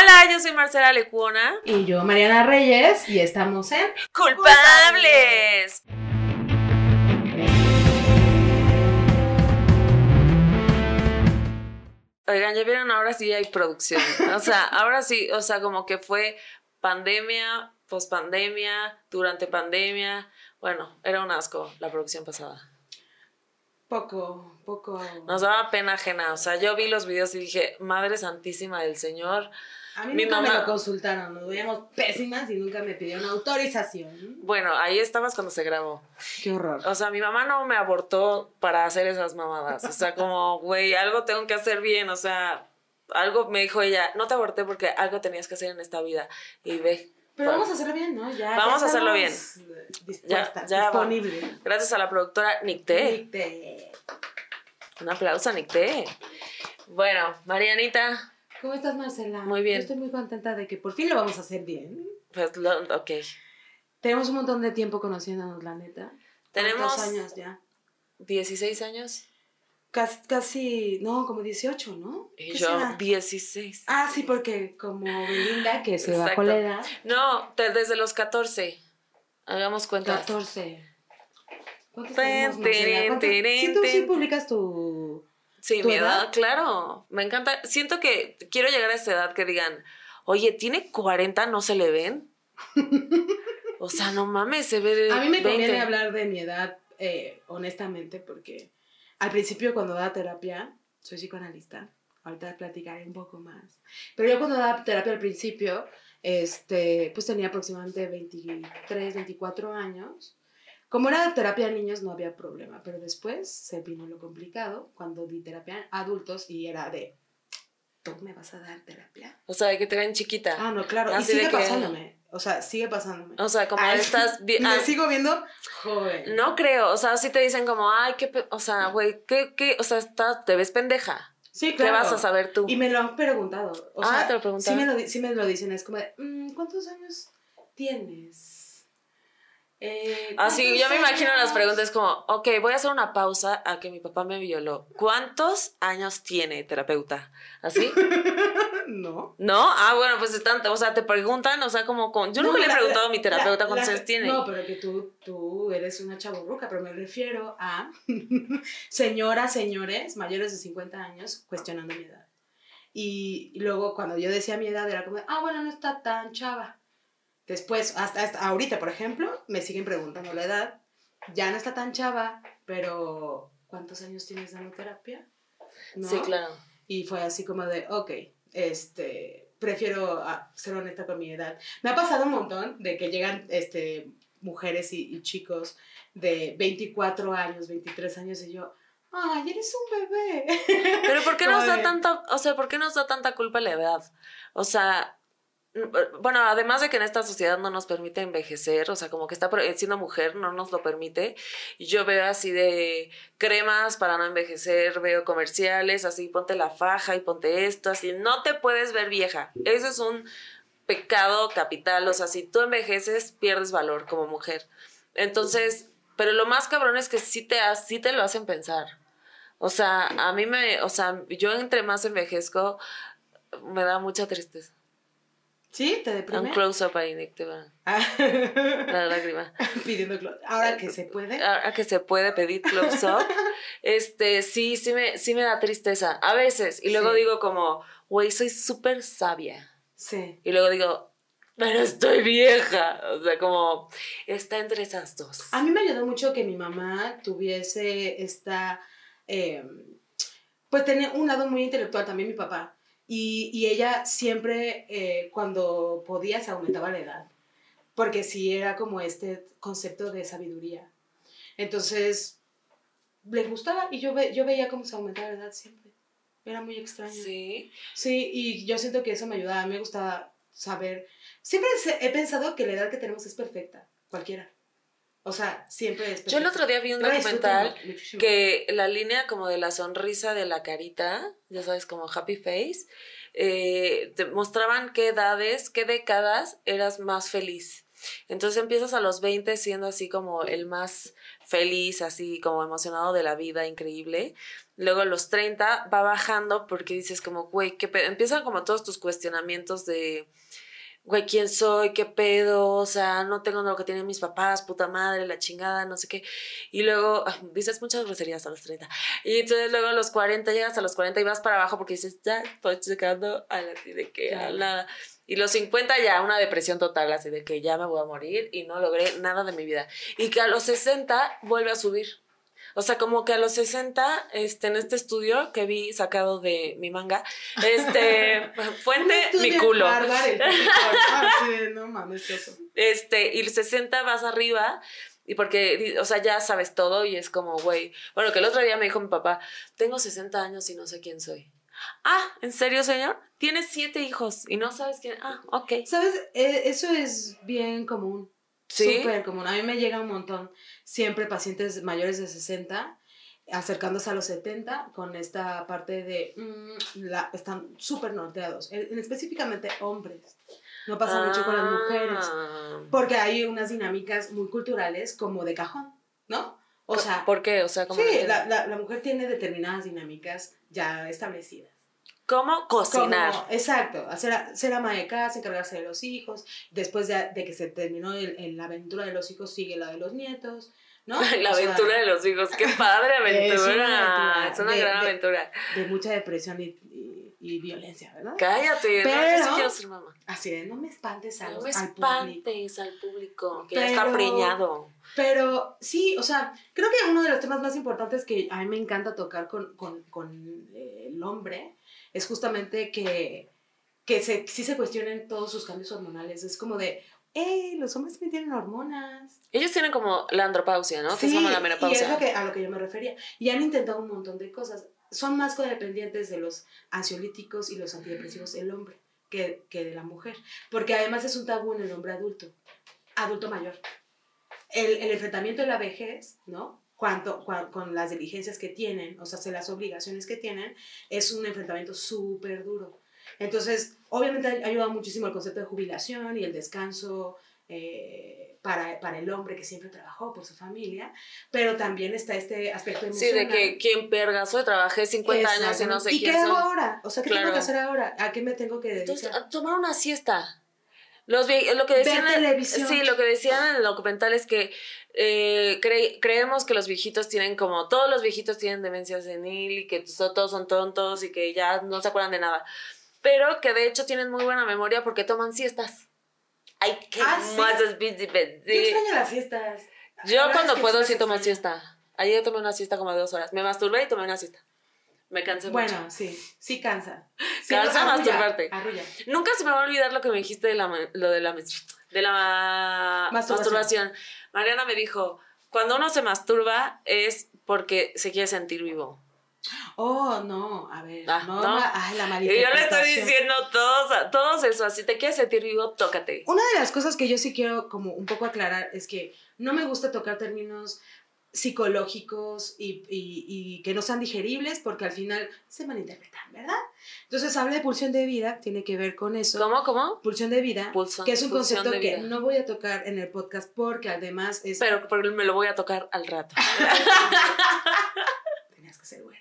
Hola, yo soy Marcela Lecuona. Y yo, Mariana Reyes, y estamos en ¡Culpables! Oigan, ya vieron, ahora sí hay producción. O sea, ahora sí, o sea, como que fue pandemia, pospandemia, durante pandemia. Bueno, era un asco la producción pasada. poco, poco. Nos daba pena ajena. O sea, yo vi los videos y dije, Madre Santísima del Señor. A mí mi nunca me lo consultaron, nos veíamos pésimas y nunca me pidieron autorización. Bueno, ahí estabas cuando se grabó. Qué horror. O sea, mi mamá no me abortó para hacer esas mamadas. O sea, como, güey, algo tengo que hacer bien. O sea, algo me dijo ella, no te aborté porque algo tenías que hacer en esta vida. Y ve, Pero vamos a hacerlo bien, ¿no? Ya, Vamos ya a hacerlo Dispuestas, Ya- ya va. disponible. gracias a la productora Nicté. Nicte. Un aplauso a Nicté. Bueno, Marianita, ¿Cómo estás, Marcela? Muy bien. Yo estoy muy contenta de que por fin lo vamos a hacer bien. pues, lo- ok. Tenemos un montón de tiempo conociéndonos, la neta. Tenemos- ¿Cuántos años ya? 16 años Casi, casi, no, como 18, ¿no? y ¿Qué yo será? 16. Ah, sí, porque como Belinda, que se bajó Exacto. la edad, No, te- desde los 14. Hagamos cuentas. 14. ¿Cuántos ¿Cuántos- tirin, Sí, tú sí publicas tu... Sí, ¿Tu mi edad, edad? claro. Me encanta. Siento que quiero llegar a esa edad que digan, oye, ¿tiene 40? ¿No se le ven? o sea, no mames, se ve A mí me 20. conviene hablar de mi edad, eh, honestamente, porque al principio cuando daba terapia, soy psicoanalista, ahorita platicaré un poco más, pero yo cuando daba terapia al principio, este, pues tenía aproximadamente 23, 24 años. Como era terapia de niños no había problema, pero después se vino lo complicado cuando di terapia a adultos y era de, ¿tú me vas a dar terapia? O sea, de que te ven chiquita. Ah, no, claro, y Así sigue que- pasándome, o sea, sigue pasándome. O sea, como Ay, estás... vi- Me sigo viendo joven. no creo, o sea, sí te dicen como, ay, qué... pe- O sea, güey, ¿qué, qué? O sea, estás, te ves pendeja. Sí, ¿Qué vas a saber tú? Y me lo han preguntado. O Ah, sea, te lo preguntaron. Sí me lo, sí me lo dicen, es como de, "Mm, ¿cuántos años tienes? Eh, Así, ¿cuántos yo me imagino las años?" preguntas como, ok, voy a hacer una pausa a que mi papá me violó. ¿Cuántos años tiene terapeuta? ¿Así? no. ¿No? Ah, bueno, pues están, o sea, te preguntan, o sea, como con... Yo No, nunca le he la- preguntado a mi terapeuta la- cuántos años tiene. No, pero que tú, tú eres una chaburruca, pero me refiero a señoras, señores mayores de 50 años cuestionando mi edad. Y luego cuando yo decía mi edad era como, ah, bueno, no está tan chava. Después, hasta, hasta ahorita, por ejemplo, me siguen preguntando la edad. Ya no está tan chava, pero ¿cuántos años tienes dando terapia? ¿No? Sí, claro. Y fue así como de, ok, este, prefiero ah, ser honesta con mi edad. Me ha pasado un montón de que llegan este, mujeres y, y chicos de 24 años, 23 años y yo, ay, eres un bebé. Pero ¿por qué nos da tanta, o sea, por qué nos da tanta culpa la edad? O sea, bueno, además de que en esta sociedad no nos permite envejecer, o sea, como que está pro- siendo mujer no nos lo permite. Yo veo así de cremas para no envejecer, veo comerciales, así ponte la faja y ponte esto, así no te puedes ver vieja. Eso es un pecado capital, o sea, si tú envejeces pierdes valor como mujer. Entonces, pero lo más cabrón es que sí te, sí te lo hacen pensar. O sea, a mí me, o sea, yo entre más envejezco, me da mucha tristeza. ¿Sí? ¿Te Un deprime? close-up ahí, Nick, te va Ah. la lágrima. Pidiendo clo- Ahora que se puede. Ahora que se puede pedir close-up, este, sí, sí me, sí me da tristeza. A veces. Y luego Sí. digo como, güey, soy súper sabia. Sí. Y luego digo, pero estoy vieja. O sea, como, está entre esas dos. A mí me ayudó mucho que mi mamá tuviese esta, eh, pues tenía un lado muy intelectual, también mi papá. Y, y ella siempre, eh, cuando podía, se aumentaba la edad. Porque sí era como este concepto de sabiduría. Entonces, les gustaba y yo, ve- yo veía cómo se aumentaba la edad siempre. Era muy extraño. Sí. Sí, y yo siento que eso me ayudaba. Me gustaba saber. Siempre he pensado que la edad que tenemos es perfecta, cualquiera. O sea, siempre es. Yo el otro día vi un documental que la línea como de la sonrisa de la carita, ya sabes, como happy face, eh, te mostraban qué edades, qué décadas eras más feliz. Entonces empiezas a los 20 siendo así como el más feliz, así como emocionado de la vida, increíble. Luego a los 30 va bajando porque dices como, güey, ¿qué pedo? Empiezan como todos tus cuestionamientos de, güey, ¿quién soy? ¿Qué pedo? O sea, no tengo lo que tienen mis papás, puta madre, la chingada, no sé qué. Y luego dices muchas groserías a los 30. Y entonces luego a los 40 llegas a los 40 y vas para abajo porque dices, ya estoy llegando a la de que a la... Y los 50 ya una depresión total, así de que ya me voy a morir y no logré nada de mi vida. Y que a los 60 vuelve a subir. O sea, como que a los 60, este, en este estudio que vi sacado de mi manga, este, fuente, mi culo. no mames, eso. Este, y los 60 vas arriba y porque, o sea, ya sabes todo y es como, güey. Bueno, que el otro día me dijo mi papá, tengo 60 años y no sé quién soy. Ah, ¿en serio, señor? Tienes siete hijos y no sabes quién. Ah, ok. ¿Sabes? E, eso es bien común. Sí. Súper común. A mí me llega un montón. Siempre pacientes mayores de 60 acercándose a los 70 con esta parte de mm, la, están súper norteados, en, específicamente hombres. No pasa mucho con las mujeres, ah. porque hay unas dinámicas muy culturales como de cajón, ¿no? O sea, ¿por qué? O sea, ¿cómo sí, la, la, la, mujer tiene determinadas dinámicas ya establecidas. ¿Cómo cocinar? exacto, hacer, ser ama de casa, encargarse de los hijos. Después de, de que se terminó el, la aventura de los hijos, sigue la de los nietos. ¿no? La aventura de los hijos, qué padre aventura. Es una, gran aventura. De, mucha depresión y, y, violencia, ¿verdad? Cállate, Pero, no, yo sí quiero ser mamá. Así de, no me espantes a no me espantes al público, que ya está preñado. Pero sí, o sea, creo que uno de los temas más importantes que a mí me encanta tocar con, con, con eh, el hombre es justamente que, que se, sí se cuestionen todos sus cambios hormonales. Es como de, hey, los hombres también tienen hormonas. Ellos tienen como la andropausia, ¿no? Sí, que es como la menopausia. Y es lo que, a lo que yo me refería. Y han intentado un montón de cosas. Son más codependientes de los ansiolíticos y los antidepresivos el hombre que, que de la mujer. Porque además es un tabú en el hombre adulto, adulto mayor. El, el enfrentamiento de la vejez, ¿no? Cuanto, con las diligencias que tienen, o sea, las obligaciones que tienen, es un enfrentamiento súper duro. Entonces, obviamente ha ayudado muchísimo el concepto de jubilación y el descanso eh, para, para, el hombre que siempre trabajó por su familia, pero también está este aspecto emocional. Sí, de que quien pergazo trabajé 50 años y no sé ¿Y qué hago ahora? O sea, ¿qué tengo que hacer ahora? ¿A qué me tengo que dedicar? Entonces, tomar una siesta. Los lo que decían televisión. Sí, lo que decían en el documental es que eh, creemos que los viejitos tienen como, todos los viejitos tienen demencia senil y que todos son tontos y que ya no se acuerdan de nada. Pero que de hecho tienen muy buena memoria porque toman siestas. Ay, qué ah, más Yo extraño las siestas. Yo cuando puedo sí tomo siesta. Ayer tomé una siesta como de dos horas. Me masturbé y tomé una siesta. Me cansé bueno, mucho. Bueno, sí, sí cansa. cansa masturbarte. Nunca se me va a olvidar lo que me dijiste de la, lo de la, de la masturbación. Mariana me dijo, cuando uno se masturba es porque se quiere sentir vivo. Oh, no, a ver, ah, no, Ay, la Y yo le estoy diciendo todos, todos eso, así te quieres sentir vivo, tócate. Una de las cosas que yo sí quiero como un poco aclarar es que no me gusta tocar términos psicológicos y, y, que no sean digeribles porque al final se malinterpretan, ¿verdad? Entonces habla de pulsión de vida, tiene que ver con eso. ¿Cómo, cómo? Pulsión de vida, que es un concepto que no voy a tocar en el podcast porque además es... Pero, me lo voy a tocar al rato. Tenías que ser buena.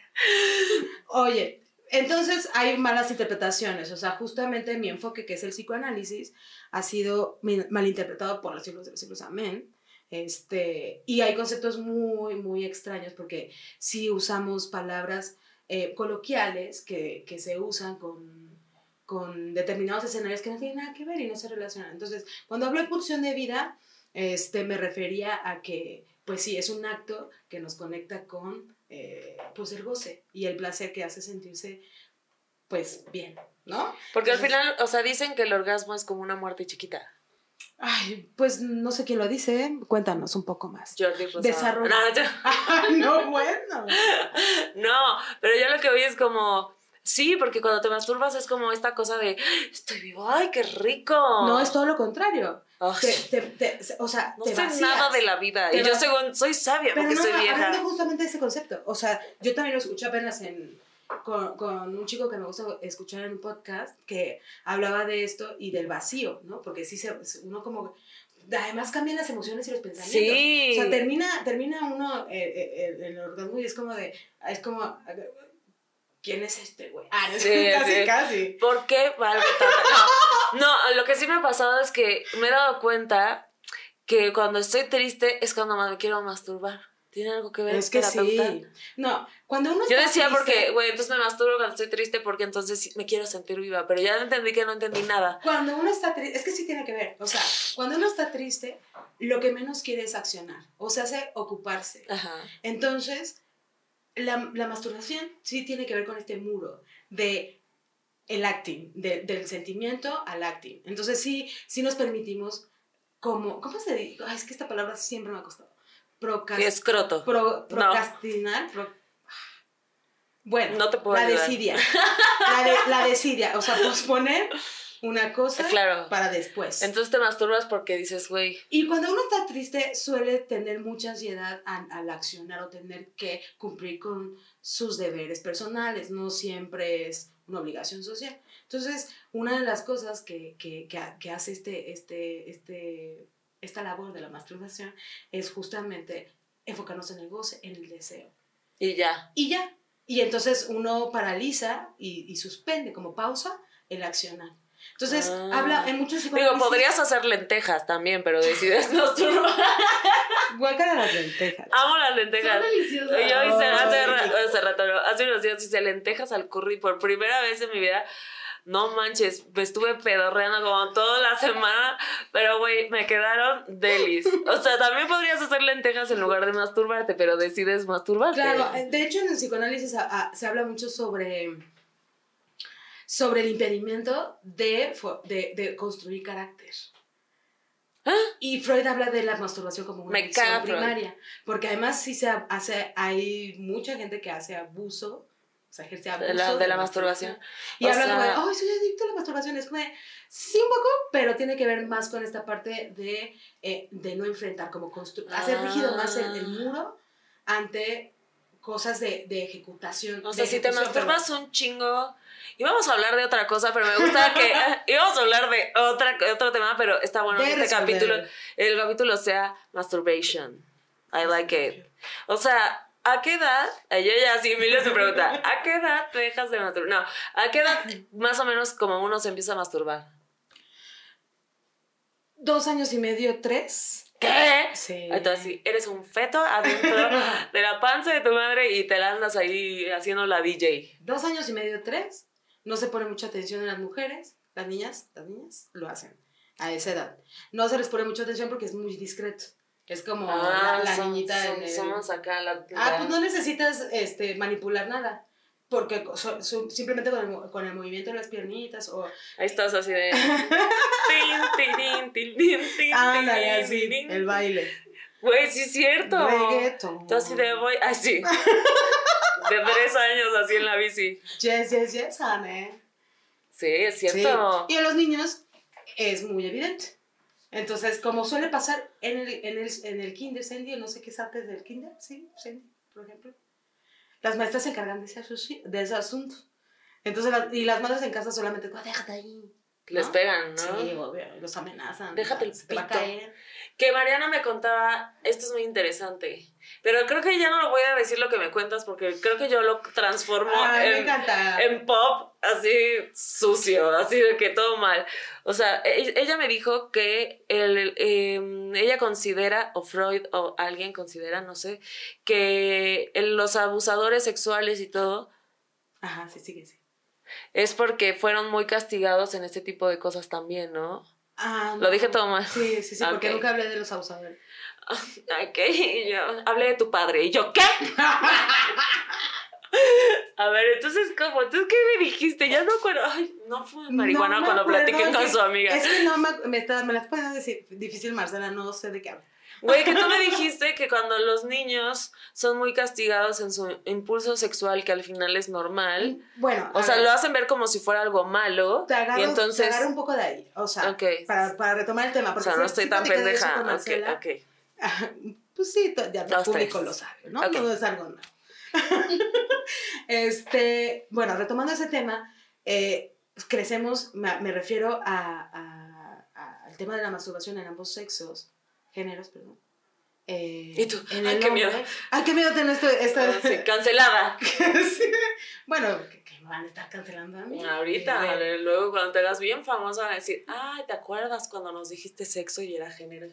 Oye, entonces hay malas interpretaciones, o sea, justamente mi enfoque, que es el psicoanálisis, ha sido malinterpretado por los siglos de los siglos, amén este, y hay conceptos muy, muy extraños porque si usamos palabras eh, coloquiales que, que, se usan con, con, determinados escenarios que no tienen nada que ver y no se relacionan. Entonces, cuando hablo de pulsión de vida, este, me refería a que, pues sí, es un acto que nos conecta con eh, pues el goce y el placer que hace sentirse pues bien, ¿no? Porque al final, o sea, dicen que el orgasmo es como una muerte chiquita. Ay, pues no sé quién lo dice, cuéntanos un poco más. Jordi Rosado. No, no, bueno. No, pero yo lo que oí es como, sí, porque cuando te masturbas es como esta cosa de, estoy vivo, ay, qué rico. No, es todo lo contrario. Te, o sea, no sé nada de la vida. y yo según, soy sabia porque no, soy vieja. Pero justamente ese concepto. O sea, yo también lo escuché apenas en con, con, un chico que me gusta escuchar en un podcast que hablaba de esto y del vacío, ¿no? Porque sí, se, uno como además cambian las emociones y los pensamientos. Sí. O sea, termina, termina uno eh, eh, el, el orgasmo y es como de, es como, ¿quién es este güey? Ah, no, Sí, casi, sí. casi. ¿Por qué? No, no, lo que sí me ha pasado es que me he dado cuenta que cuando estoy triste es cuando me quiero masturbar. ¿Tiene algo que ver Es que terapeuta? sí. No, cuando uno Yo está decía triste- porque, güey, entonces me masturbo cuando estoy triste porque entonces me quiero sentir viva, pero ya entendí que no entendí nada. Cuando uno está triste, es que sí tiene que ver, o sea, cuando uno está triste, lo que menos quiere es accionar, o sea, hace ocuparse. Ajá. Entonces, la, la masturbación sí tiene que ver con este muro de el acting, de- del sentimiento al acting. Entonces, sí, sí nos permitimos como, ¿cómo se dice? Ay, es que esta palabra siempre me ha costado. Y escroto. pro- procrastinar. pro- bueno, No te puedo la ayudar. desidia. La, de- la desidia, o sea, posponer una cosa Claro. para después. Entonces te masturbas porque dices, güey, Y cuando uno está triste, suele tener mucha ansiedad al, accionar o tener que cumplir con sus deberes personales. No siempre es una obligación social. Entonces, una de las cosas que, que, que, que hace este, este, este, esta labor de la masturbación es justamente enfocarnos en el goce, en el deseo. y ya. Y ya. Y entonces uno paraliza y, y suspende como pausa el accionar. Entonces, Ah. habla en muchos Digo, podrías hacer lentejas también, pero decides masturbar. Guácala las lentejas. Amo las lentejas. Son deliciosas. Yo hice hace, ra- qué- hace rato, no, hace unos días hice lentejas al curry por primera vez en mi vida. No manches, me estuve pedorreando como toda la semana, pero güey, me quedaron delis. O sea, también podrías hacer lentejas en lugar de masturbarte, pero decides masturbarte. Claro, de hecho en el psicoanálisis a- a- se habla mucho sobre, sobre el impedimento de, de, de construir carácter. ¿Ah? Y Freud habla de la masturbación como una adicción primaria, porque además sí se hace, hay mucha gente que hace abuso, sea, ejerce abuso De la- de la masturbación. Y O como de, sea- ay, soy adicto a la masturbación, es como de, sí un poco, pero tiene que ver más con esta parte de, eh, de no enfrentar, como constru- hacer rígido más el, el Ah. muro ante cosas de, de ejecutación. O sea, si te masturbas un chingo. Íbamos a hablar de otra cosa, pero me gusta que. íbamos a hablar de otra, otro tema, pero está bueno que este capítulo. El capítulo sea masturbation. I like it. O sea, ¿a qué edad? Yo ya sí, Emilio se pregunta, ¿a qué edad te dejas de masturbar? No, ¿a qué edad más o menos como uno se empieza a masturbar? Dos años y medio, tres. ¿Qué? Sí. Entonces, sí, eres un feto adentro de la panza de tu madre y te la andas ahí haciendo la DJ. Dos años y medio, tres. No se pone mucha atención en las mujeres. Las niñas, las niñas lo hacen a esa edad. No se les pone mucha atención porque es muy discreto. Es como la, la Ah, son- niñita son- en el... Somos acá la. Ah, pues no necesitas este, manipular nada. Porque so- so- simplemente con el, con el movimiento de las piernitas o... Ahí estás así de. Tin, Ándale, así, el baile. Güey, sí es cierto. Reggaeton. Así de voy. Así. De tres años así en la bici. Yes, yes, yes, honey. Sí, es Sí. cierto. Y en los niños es muy evidente. Entonces, como suele pasar en el, en el, en el kinder, Sandy, no sé qué es antes del kinder, sí, Sandy, por ejemplo. Las maestras se encargan de ese, de ese asunto. Entonces, las- y las madres en casa solamente, "Ah, déjate ahí. Les ¿no? pegan, ¿no? Sí, obvio, los amenazan. Déjate el se te va a pito. caer. Que Mariana me contaba, esto es muy interesante, pero creo que ya no lo voy a decir lo que me cuentas porque creo que yo lo transformo Ay, en, pop así sucio, así de que todo mal. O sea, e- ella me dijo que el, em, ella considera, o Freud o alguien considera, no sé, que los abusadores sexuales y todo Ajá, sí, sigue, sí. es porque fueron muy castigados en este tipo de cosas también, ¿no? Ah, Lo dije todo mal. Sí, sí, sí, porque nunca hablé de los abusadores. Ok, y yo hablé de tu padre. ¿Y yo qué? A ver, entonces, ¿cómo? ¿Tú qué me dijiste? Ya no acuerdo. Ay, no fue marihuana No cuando platiquen con su amiga. Es que no me, me, está- me las puedes decir difícil, Marcela, no sé de qué hablas. Güey, que tú me dijiste que cuando los niños son muy castigados en su impulso sexual, que al final es normal, Bueno, o sea, ver, lo hacen ver como si fuera algo malo. te agarro, y entonces. te un poco de ahí. O sea, para, para retomar el tema. o Porque sea, no estoy tan pendeja. con Ok, Marcela. ok. Ajá, Pues sí, ya el público lo sabe, ¿no? No es algo nuevo. este, bueno, retomando ese tema, eh, crecemos, me, me refiero a, a- a- al tema de la masturbación en ambos sexos, géneros, perdón. Eh, ¿Y tú? en Ay, qué miedo. Ay, qué miedo tener esto, esta... Sí, cancelada. Sí. Bueno, que, que me van a estar cancelando a mí. Ahorita, Eh, luego cuando te hagas bien famosa van a decir, ay, ¿te acuerdas cuando nos dijiste sexo y era género?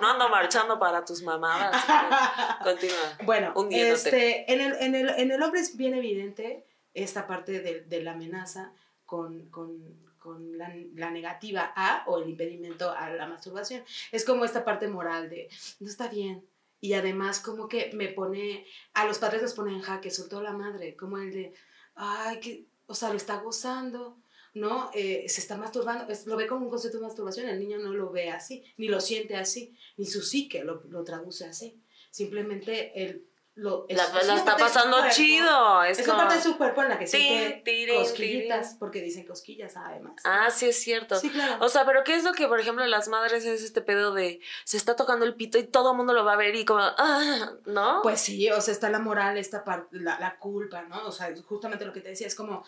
No ando marchando para tus mamadas. Continúa. Bueno, hundiéndote. este, en, el, en, el, en el hombre es bien evidente esta parte de, de la amenaza con, con, con la, la negativa a o el impedimento a la masturbación. Es como esta parte moral de no está bien. Y además como que me pone, a los padres los pone en jaque, sobre todo la madre, como el de, ay, que, o sea, lo está gozando, ¿no? Eh, se está masturbando, es- lo ve como un concepto de masturbación, el niño no lo ve así, ni lo siente así, ni su psique lo, lo traduce así. Simplemente él lo... es- La, es la una está pasando cuerpo. chido. Es, Es una como... parte de su cuerpo en la que siente tirin, cosquillitas, tirin. porque dicen cosquillas además. Ah, sí es cierto. sí, claro. O sea, pero ¿qué es lo que, por ejemplo, las madres es este pedo de se está tocando el pito y todo el mundo lo va a ver y como, ah, ¿no? Pues sí, o sea, está la moral, esta parte, la, la culpa, ¿no? O sea, justamente lo que te decía es como,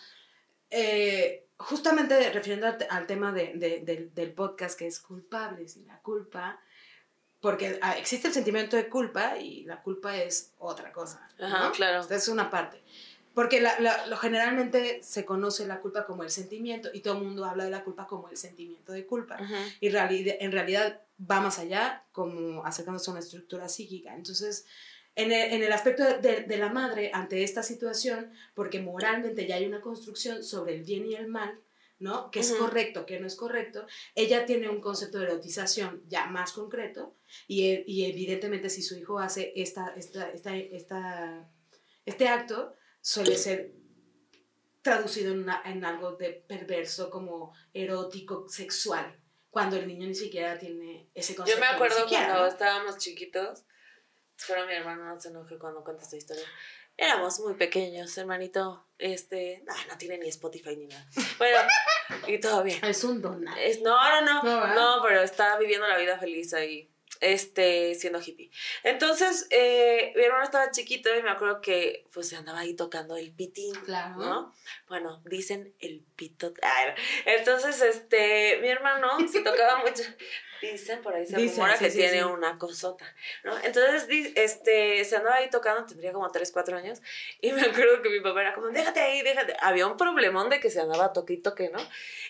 eh, justamente refiriendo al, te- al tema de, de- del, del podcast que es culpables y la culpa, porque ah, existe el sentimiento de culpa y la culpa es otra cosa. ¿no? Ajá, claro. Esta es una parte. Porque la- la- lo, generalmente se conoce la culpa como el sentimiento y todo el mundo habla de la culpa como el sentimiento de culpa. Ujú. Y reali- en realidad va más allá, como acercándose a una estructura psíquica. Entonces, en el, en el aspecto de- de la madre ante esta situación, porque moralmente ya hay una construcción sobre el bien y el mal, ¿no? Que es correcto, que no es correcto, ella tiene un concepto de erotización ya más concreto y, e- y evidentemente si su hijo hace esta, esta, esta, esta- este acto, suele ser traducido en, una- en algo de perverso como erótico, sexual, cuando el niño ni siquiera tiene ese Yo concepto. me ni acuerdo cuando ¿no? estábamos chiquitos, espero mi hermano no se enoje cuando cuente esta historia. Éramos muy pequeños, hermanito. Este, no, no tiene ni Spotify ni nada. Bueno, y todo bien. Es un don. Es, no, no, no, No, pero está viviendo la vida feliz ahí, este, siendo hippie. Entonces, eh, mi hermano estaba chiquito y me acuerdo que, pues, se andaba ahí tocando el pitín, Claro. ¿no? Bueno, dicen el pito. Entonces, este, mi hermano se tocaba mucho. Dicen, por ahí se Dicen, rumora sí, que sí, tiene sí. una cosota, ¿no? Entonces, este, se andaba ahí tocando, tendría como 3, 4 años, y me acuerdo que mi papá era como, déjate ahí, déjate. Había un problemón de que se andaba toque y toque, ¿no?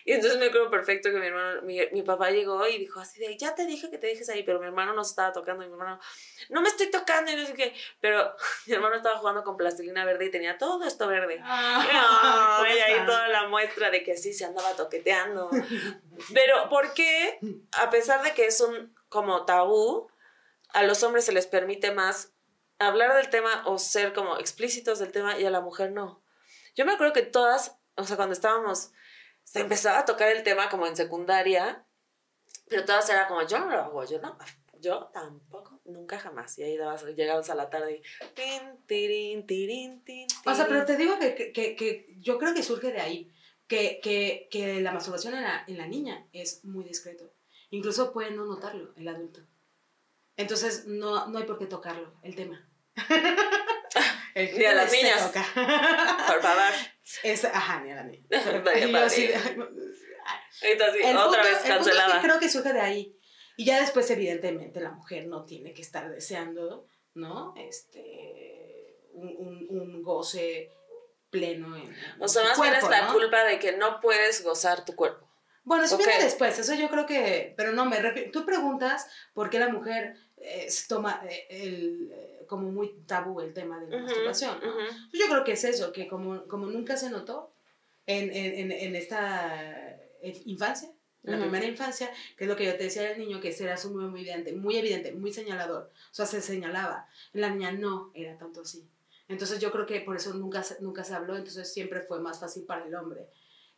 Y entonces me acuerdo perfecto que mi hermano, mi, mi papá llegó y dijo así de, ya te dije que te dejes ahí, pero mi hermano no se estaba tocando, y mi hermano, no me estoy tocando, y no sé qué, pero mi hermano estaba jugando con plastilina verde y tenía todo esto verde. Ah, Ay, ahí cosa. toda la muestra de que sí se andaba toqueteando. Pero, ¿por qué, a pesar de que es un como tabú, a los hombres se les permite más hablar del tema o ser como explícitos del tema y a la mujer no? Yo me acuerdo que todas, o sea, cuando estábamos, se empezaba a tocar el tema como en secundaria, pero todas era como, yo no lo hago, yo no, yo tampoco, nunca jamás. Y ahí dabas, llegabas a la tarde y... O sea, pero te digo que, que, que yo creo que surge de ahí. Que, que, que la masturbación en la, en la niña es muy discreto. Incluso puede no notarlo el adulto. Entonces, no, no hay por qué tocarlo, el tema. El Ni a las niñas. toca. Por favor. Es, ajá, ni a la niña. Vaya Y yo así padre. de- Ahorita sí, otra vez cancelada. es que creo que surge de ahí. Y ya después, evidentemente, la mujer no tiene que estar deseando, ¿no? Este, un, un, un goce pleno en, O sea, más bien es la ¿no? culpa de que no puedes gozar tu cuerpo. Bueno, eso Ok. viene después, eso yo creo que, pero no, me refiero, tú preguntas por qué la mujer eh, se toma eh, el, eh, como muy tabú el tema de la Ujú, masturbación, ¿no? ujú. Yo creo que es eso, que como, como nunca se notó en, en, en, esta eh, infancia, en la Ujú. primera infancia, que es lo que yo te decía del niño, que era su muy evidente, muy evidente, muy señalador. O sea, se señalaba. En la niña no era tanto así. Entonces yo creo que por eso nunca, se- nunca se habló, entonces siempre fue más fácil para el hombre.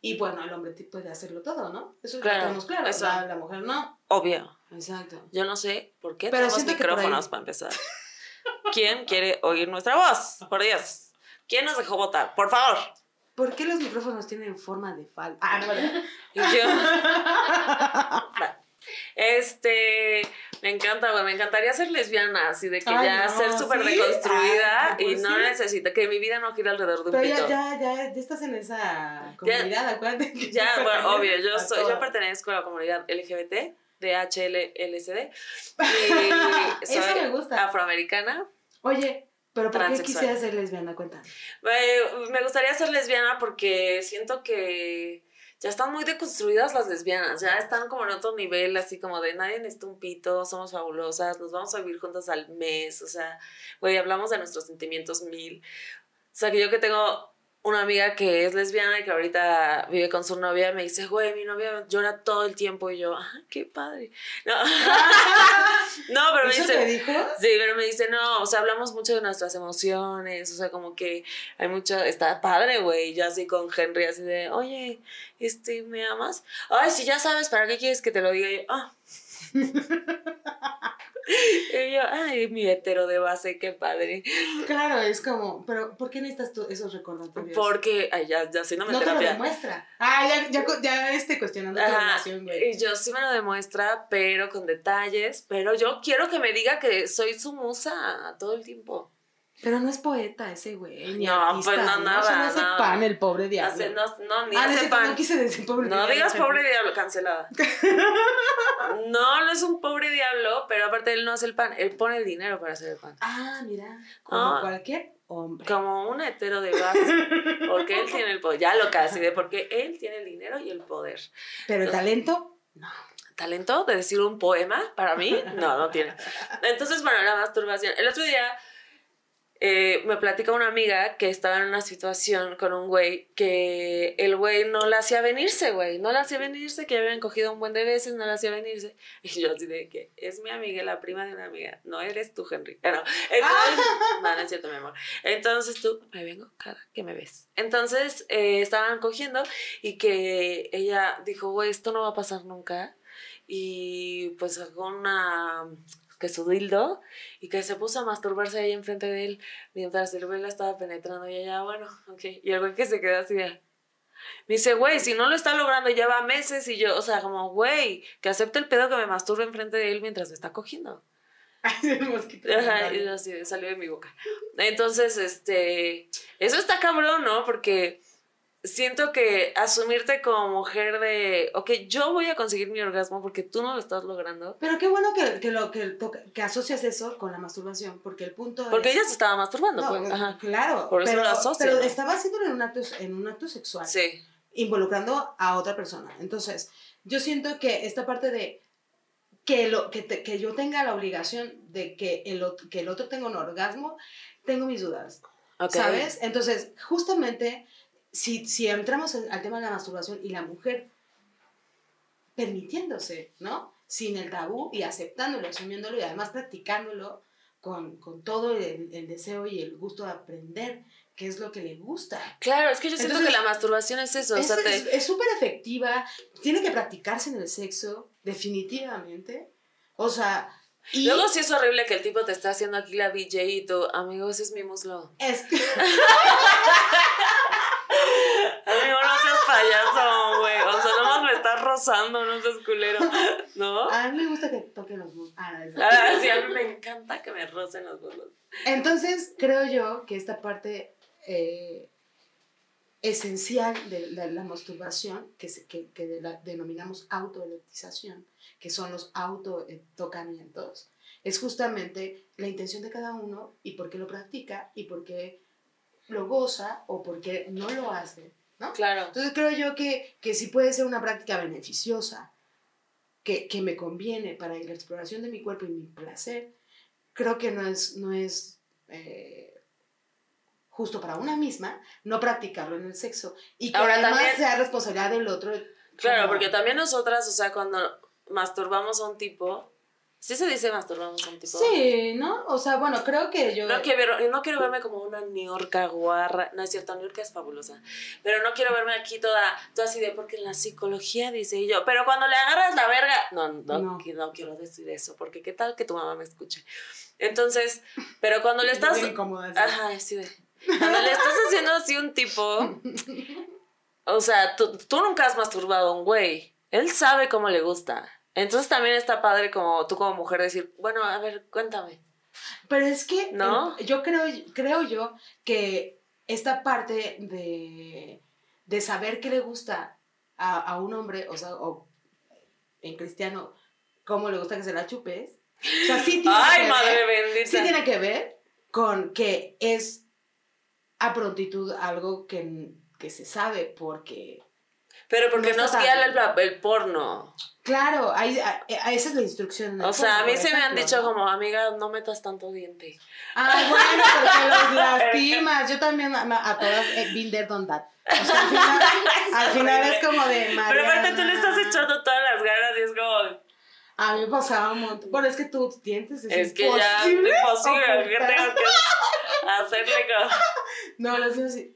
Y bueno, el hombre puede hacerlo todo, ¿no? Eso Claro, lo tenemos claro. eso. La, la mujer no. Obvio. Exacto. Yo no sé por qué Pero tenemos micrófonos ahí- para empezar. ¿Quién quiere oír nuestra voz? Por Dios. ¿Quién nos dejó votar? Por favor. ¿Por qué los micrófonos tienen forma de falda? Ah, no, yo- Este, me encanta, güey. Me encantaría ser lesbiana, así de que Ay, ya no, ser súper ¿sí? deconstruida Ay, y no sí. necesita que mi vida no gire alrededor de un Pero pito. ya, ya, ya, ya estás en esa comunidad, acuérdate. que Ya, bueno, obvio, yo, soy, yo pertenezco a la comunidad LGBT, de HLLSD. Y Eso soy me gusta. afroamericana. Oye, pero ¿por qué quisieras ser lesbiana? Cuéntame. Eh, me gustaría ser lesbiana porque siento que ya están muy deconstruidas las lesbianas, ya están como en otro nivel, así como de nadie necesita un pito, somos fabulosas, nos vamos a vivir juntas al mes, o sea, güey, hablamos de nuestros sentimientos mil. O sea, que yo que tengo una amiga que es lesbiana y que ahorita vive con su novia, me dice, güey, mi novia llora todo el tiempo y yo, ah, qué padre. No, no pero me ¿Eso dice... te dijo? Sí, pero me dice, no, o sea, hablamos mucho de nuestras emociones, o sea, como que hay mucho, está padre, güey, yo así con Henry, así de, oye, este, ¿me amas? Ay, si ya sabes, ¿para qué quieres que te lo diga? Y yo, ah. y yo, ay, mi hetero de base, qué padre. Claro, es como, pero ¿por qué necesitas tú esos recordatorios? Porque, ay, ya, ya, sí, no me no te lo terapia. demuestra. Ah, ya, ya, ya este, cuestionando tu Ajá, relación, güey. y yo sí me lo demuestra, pero con detalles, pero yo quiero que me diga que soy su musa todo el tiempo. Pero no es poeta ese güey, ni No, artista, pues no, nada, O sea, no hace nada. pan el pobre diablo. Hace- no, no, ni ah, no, hace pan. no quise decir pobre No diablo. digas pero- pobre diablo, cancelada. No, no es un pobre diablo, pero aparte él no hace el pan, él pone el dinero para hacer el pan. Ah, mira, como cualquier hombre. Como un hetero de base, porque él tiene el poder, ya lo casi, de porque él tiene el dinero y el poder. Pero el talento, no. ¿Talento de decir un poema para mí? No, no tiene. Entonces, bueno, la masturbación. El otro día eh, me platica una amiga que estaba en una situación con un güey que el güey no la hacía venirse, güey. No la hacía venirse, que habían cogido un buen de veces, no la hacía venirse. Y yo así de que es mi amiga, la prima de una amiga. No eres tú, Henry. Ah, no. Entonces, no, no es cierto, mi amor. Entonces tú, me vengo cada que me ves. Entonces eh, estaban cogiendo y que ella dijo, güey, esto no va a pasar nunca. Y pues sacó una que su dildo y que se puso a masturbarse ahí enfrente de él mientras el güey la estaba penetrando y ella, bueno, ok. Y el güey que se quedó así de... Me dice, güey, si no lo está logrando, lleva meses y yo, o sea, como, güey, que acepte el pedo que me masturbe enfrente de él mientras me está cogiendo. el mosquito. Ajá, y así salió de mi boca. Entonces, este, eso está cabrón, ¿no? Porque siento que asumirte como mujer de, ok, yo voy a conseguir mi orgasmo porque tú no lo estás logrando. Pero qué bueno que, que, lo, que, que asocias eso con la masturbación, porque el punto Porque es... ella se estaba masturbando, No, pues. Ajá. claro, Por eso pero, lo asocio, pero ¿no? estaba haciéndolo en un acto, en un acto sexual, Sí. involucrando a otra persona. Entonces, yo siento que esta parte de que, lo, que, te- que yo tenga la obligación de que el, que el otro tenga un orgasmo, tengo mis dudas. Ok. ¿Sabes? Entonces, justamente, si, si entramos en- al tema de la masturbación y la mujer permitiéndose, ¿no? Sin el tabú y aceptándolo, asumiéndolo y además practicándolo con, con todo el, el deseo y el gusto de aprender qué es lo que le gusta. Claro, es que yo siento Entonces, que la masturbación es eso. o Es sea, te- es- es súper efectiva, tiene que practicarse en el sexo, definitivamente. O sea, y Luego sí es horrible que el tipo te está haciendo aquí la BJ y tú, amigo, ese es mi muslo. es, Amigo, no seas payaso, güey. O sea, nomás me estás rozando, no seas culero. ¿No? a mí me gusta que toquen los muslos. Ah, Ah, sí, a mí me encanta que me rocen los muslos. Entonces, creo yo que esta parte eh, esencial de la, la masturbación, que, se- que, que de la- denominamos autoerotización, que son los autotocamientos, es justamente la intención de cada uno y por qué lo practica y por qué lo goza o por qué no lo hace, ¿no? Claro. Entonces creo yo que, que sí puede ser una práctica beneficiosa, que, que me conviene para la exploración de mi cuerpo y mi placer, creo que no es, no es eh, justo para una misma no practicarlo en el sexo y que Ahora, además también- sea responsabilidad del otro. Claro, como- porque también nosotras, o sea, cuando masturbamos a un tipo, ¿sí se dice masturbamos un tipo? Sí, ¿no? O sea, bueno, creo que yo... No quiero, no quiero verme como una niorca guarra. No es cierto, niorca es fabulosa. Pero no quiero verme aquí toda, toda así de, porque en la psicología dice y yo, pero cuando le agarras la verga. No, no, No. no quiero decir eso, porque qué tal que tu mamá me escuche. Entonces, pero cuando le estás. Muy incómoda, sí. Ajá. Cuando le estás haciendo así un tipo. O sea, tú, tú nunca has masturbado a un güey. Él sabe cómo le gusta. Entonces también está padre como tú como mujer decir, bueno, a ver, cuéntame. Pero es que ¿No? eh, yo creo, creo yo que esta parte de, de saber qué le gusta a, a un hombre, o sea, o en cristiano, cómo le gusta que se la chupes. O sea, sí tiene Ay, que madre ver, bendita. sí tiene que ver con que es a prontitud algo que, que se sabe porque Pero porque No nos guía el, el porno. Claro, ahí, a- a- esa es la instrucción. O sea, a mí se me han dicho como, amiga, no metas tanto diente. Ay, bueno, porque los lastimas. Yo también a, a todas eh, been there, done that. O sea, al final, al final es como de Mariana. Pero aparte tú le estás echando todas las ganas y es como, A mí me pasaba un montón. Bueno, es que tus dientes es, es que ya imposible imposible que tengas que hacerle como... No, los míos sí.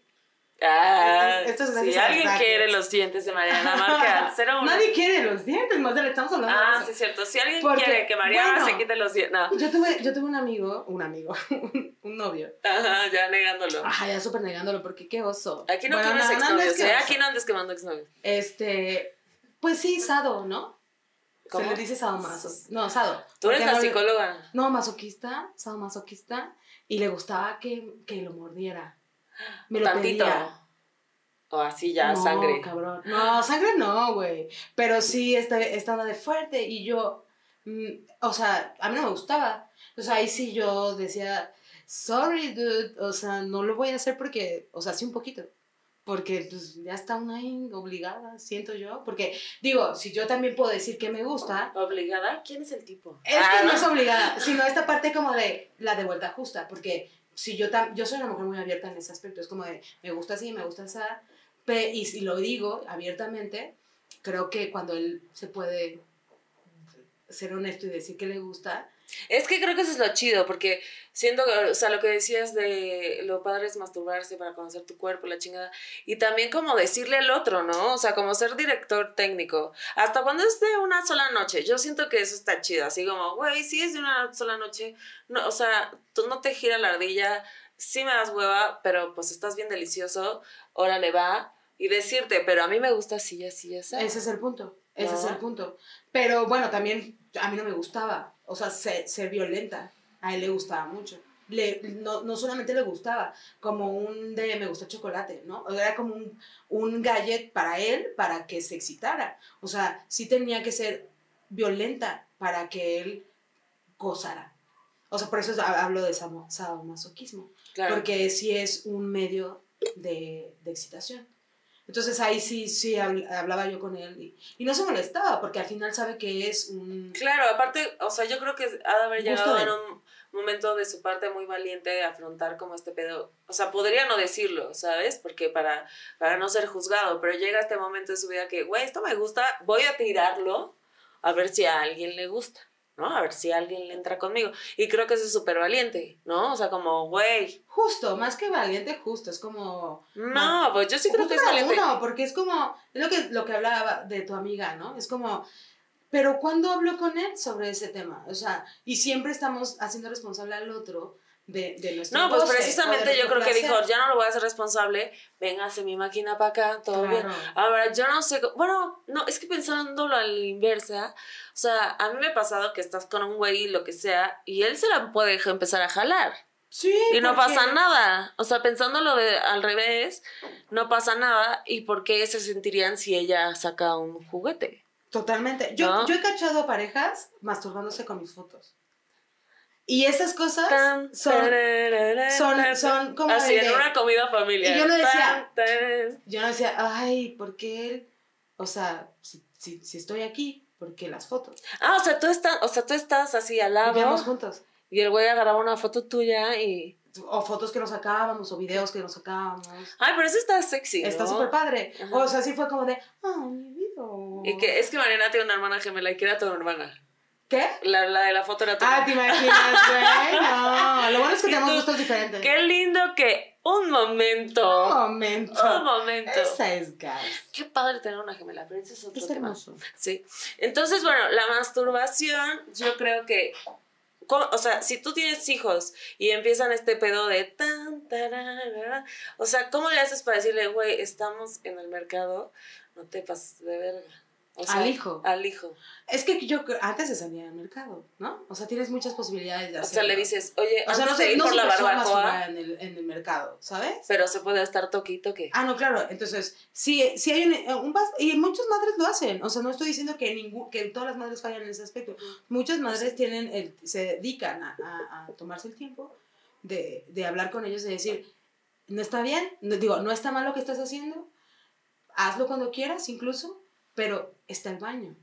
Ah, Esto es si alguien quiere los dientes de Mariana, marca al 01. Nadie quiere los dientes, más de le estamos hablando Ah, sí, es cierto. Si alguien Porque, quiere que Mariana bueno. se quite los dientes. No. Yo tuve, yo tuve un amigo, un amigo, un novio. Ajá, ya negándolo. Ajá, ya súper negándolo, porque qué oso. Aquí no Bueno, quieres no, no, no exnovios, que ¿eh? Aquí no andes quemando exnovios. Este, pues sí, sado, ¿no? ¿Cómo? Se le dice sadomaso. No, sado. Tú eres la no psicóloga. No, masoquista, sadomasoquista, y le gustaba que, que lo mordiera. Me lo Tantito. pedía. O así ya, no, sangre. cabrón. No, sangre no, güey. Pero sí, esta, esta onda de fuerte, y yo, mm, o sea, a mí no me gustaba. O sea, ahí sí yo decía, sorry, dude, o sea, no lo voy a hacer porque, o sea, sí un poquito. Porque pues, ya está una obligada, siento yo. Porque, digo, si yo también puedo decir que me gusta, ¿Obligada? ¿Quién es el tipo? es Ah, que no es obligada, sino esta parte como de la de vuelta justa, porque si yo tam yo soy una mujer muy abierta en ese aspecto, es como de me gusta así, me gusta así, y si lo digo abiertamente, creo que cuando él se puede ser honesto y decir que le gusta, Es que creo que eso es lo chido, porque siento que, o sea, lo que decías de lo padre es masturbarse para conocer tu cuerpo, la chingada, y también como decirle al otro, ¿no? O sea, como ser director técnico. Hasta cuando es de una sola noche, yo siento que eso está chido, así como, güey, si es de una sola noche, no, o sea, tú no te gira la ardilla, sí me das hueva, pero pues estás bien delicioso, órale va, y decirte, pero a mí me gusta así, así, así. ese es el punto, ese es el punto. Pero bueno, también a mí no me gustaba, o sea, ser, ser violenta, a él le gustaba mucho. Le, no, no solamente le gustaba, como un de me gusta el chocolate, ¿no? Era como un, un gadget para él, para que se excitara. O sea, sí tenía que ser violenta para que él gozara. O sea, por eso ha- hablo de sadomasoquismo. Claro. Porque sí es un medio de, de excitación. Entonces ahí sí, sí habl- hablaba yo con él y, y no se molestaba porque al final sabe que es un... Claro, aparte, o sea, yo creo que ha de haber llegado en un momento de su parte muy valiente de afrontar como este pedo. O sea, podría no decirlo, ¿sabes? Porque para, para no ser juzgado, pero llega este momento de su vida que, güey, esto me gusta, voy a tirarlo a ver si a alguien le gusta, ¿no? A ver si alguien le entra conmigo. Y creo que eso es súper valiente, ¿no? O sea, como, güey, Justo, más que valiente, justo, es como... no, pues yo sí creo que es valiente. uno, porque es como, es lo que, lo que hablaba de tu amiga, ¿no? Es como, pero ¿cuándo habló con él sobre ese tema? O sea, y siempre estamos haciendo responsable al otro de, de nuestro No, pues precisamente yo creo que dijo, ya no lo voy a hacer responsable, véngase mi máquina para acá, todo bien. Ahora, yo no sé, bueno, no, es que pensándolo a la inversa, o sea, a mí me ha pasado que estás con un güey, lo que sea, y él se la puede empezar a jalar. Sí, Y no pasa nada. O sea, pensándolo de, al revés, no pasa nada. ¿Y por qué se sentirían si ella saca un juguete? Totalmente. Yo, ¿No? yo he cachado parejas masturbándose con mis fotos. Y esas cosas son... son- son como Así, de- en una comida familiar. Y yo le decía- Tan, tan. Yo no decía, ay, ¿por qué él? O sea, si, si, si estoy aquí, ¿por qué las fotos? Ah, o sea, tú estás, o sea, tú estás así al lado Vivíamos juntos. y el güey agarraba una foto tuya y... O fotos que nos sacábamos, o videos que nos sacábamos. Ay, pero eso está sexy, Está ¿no? súper padre. Ajá. O sea, sí fue como de, ay, mi vida. Y que es que Mariana tiene una hermana gemela y que era tu hermana. ¿Qué? La, la de la foto era tu Ah, ¿te imaginas, güey? No, lo bueno es que tenemos tú, gustos diferentes. Qué lindo que un momento. Un momento. Un momento. Esa es gas. Qué padre tener una gemela, pero ese es otro Es tema. hermoso. Sí. Entonces, bueno, la masturbación, yo creo que. O sea, si tú tienes hijos y empiezan este pedo de tan, tararara, o sea, ¿cómo le haces para decirle, güey, estamos en el mercado, no te pases de verga? O Al hijo. Al hijo. Es que yo antes se salía al mercado, ¿no? O sea, tienes muchas posibilidades de O hacerlo. sea, le dices, oye, O sea, no se, no por la barbacoa, en el, en el mercado, ¿sabes? pero se puede estar toquito que. Ah, no, claro. Entonces, sí, sí hay un, un bas- y muchas madres lo hacen. O sea, no estoy diciendo que ningún, que todas las madres fallan en ese aspecto. Muchas madres tienen el, se dedican a, a- a tomarse el tiempo de, de hablar con ellos y decir, no está bien, no, digo, no está mal lo que estás haciendo, hazlo cuando quieras incluso, pero está el baño.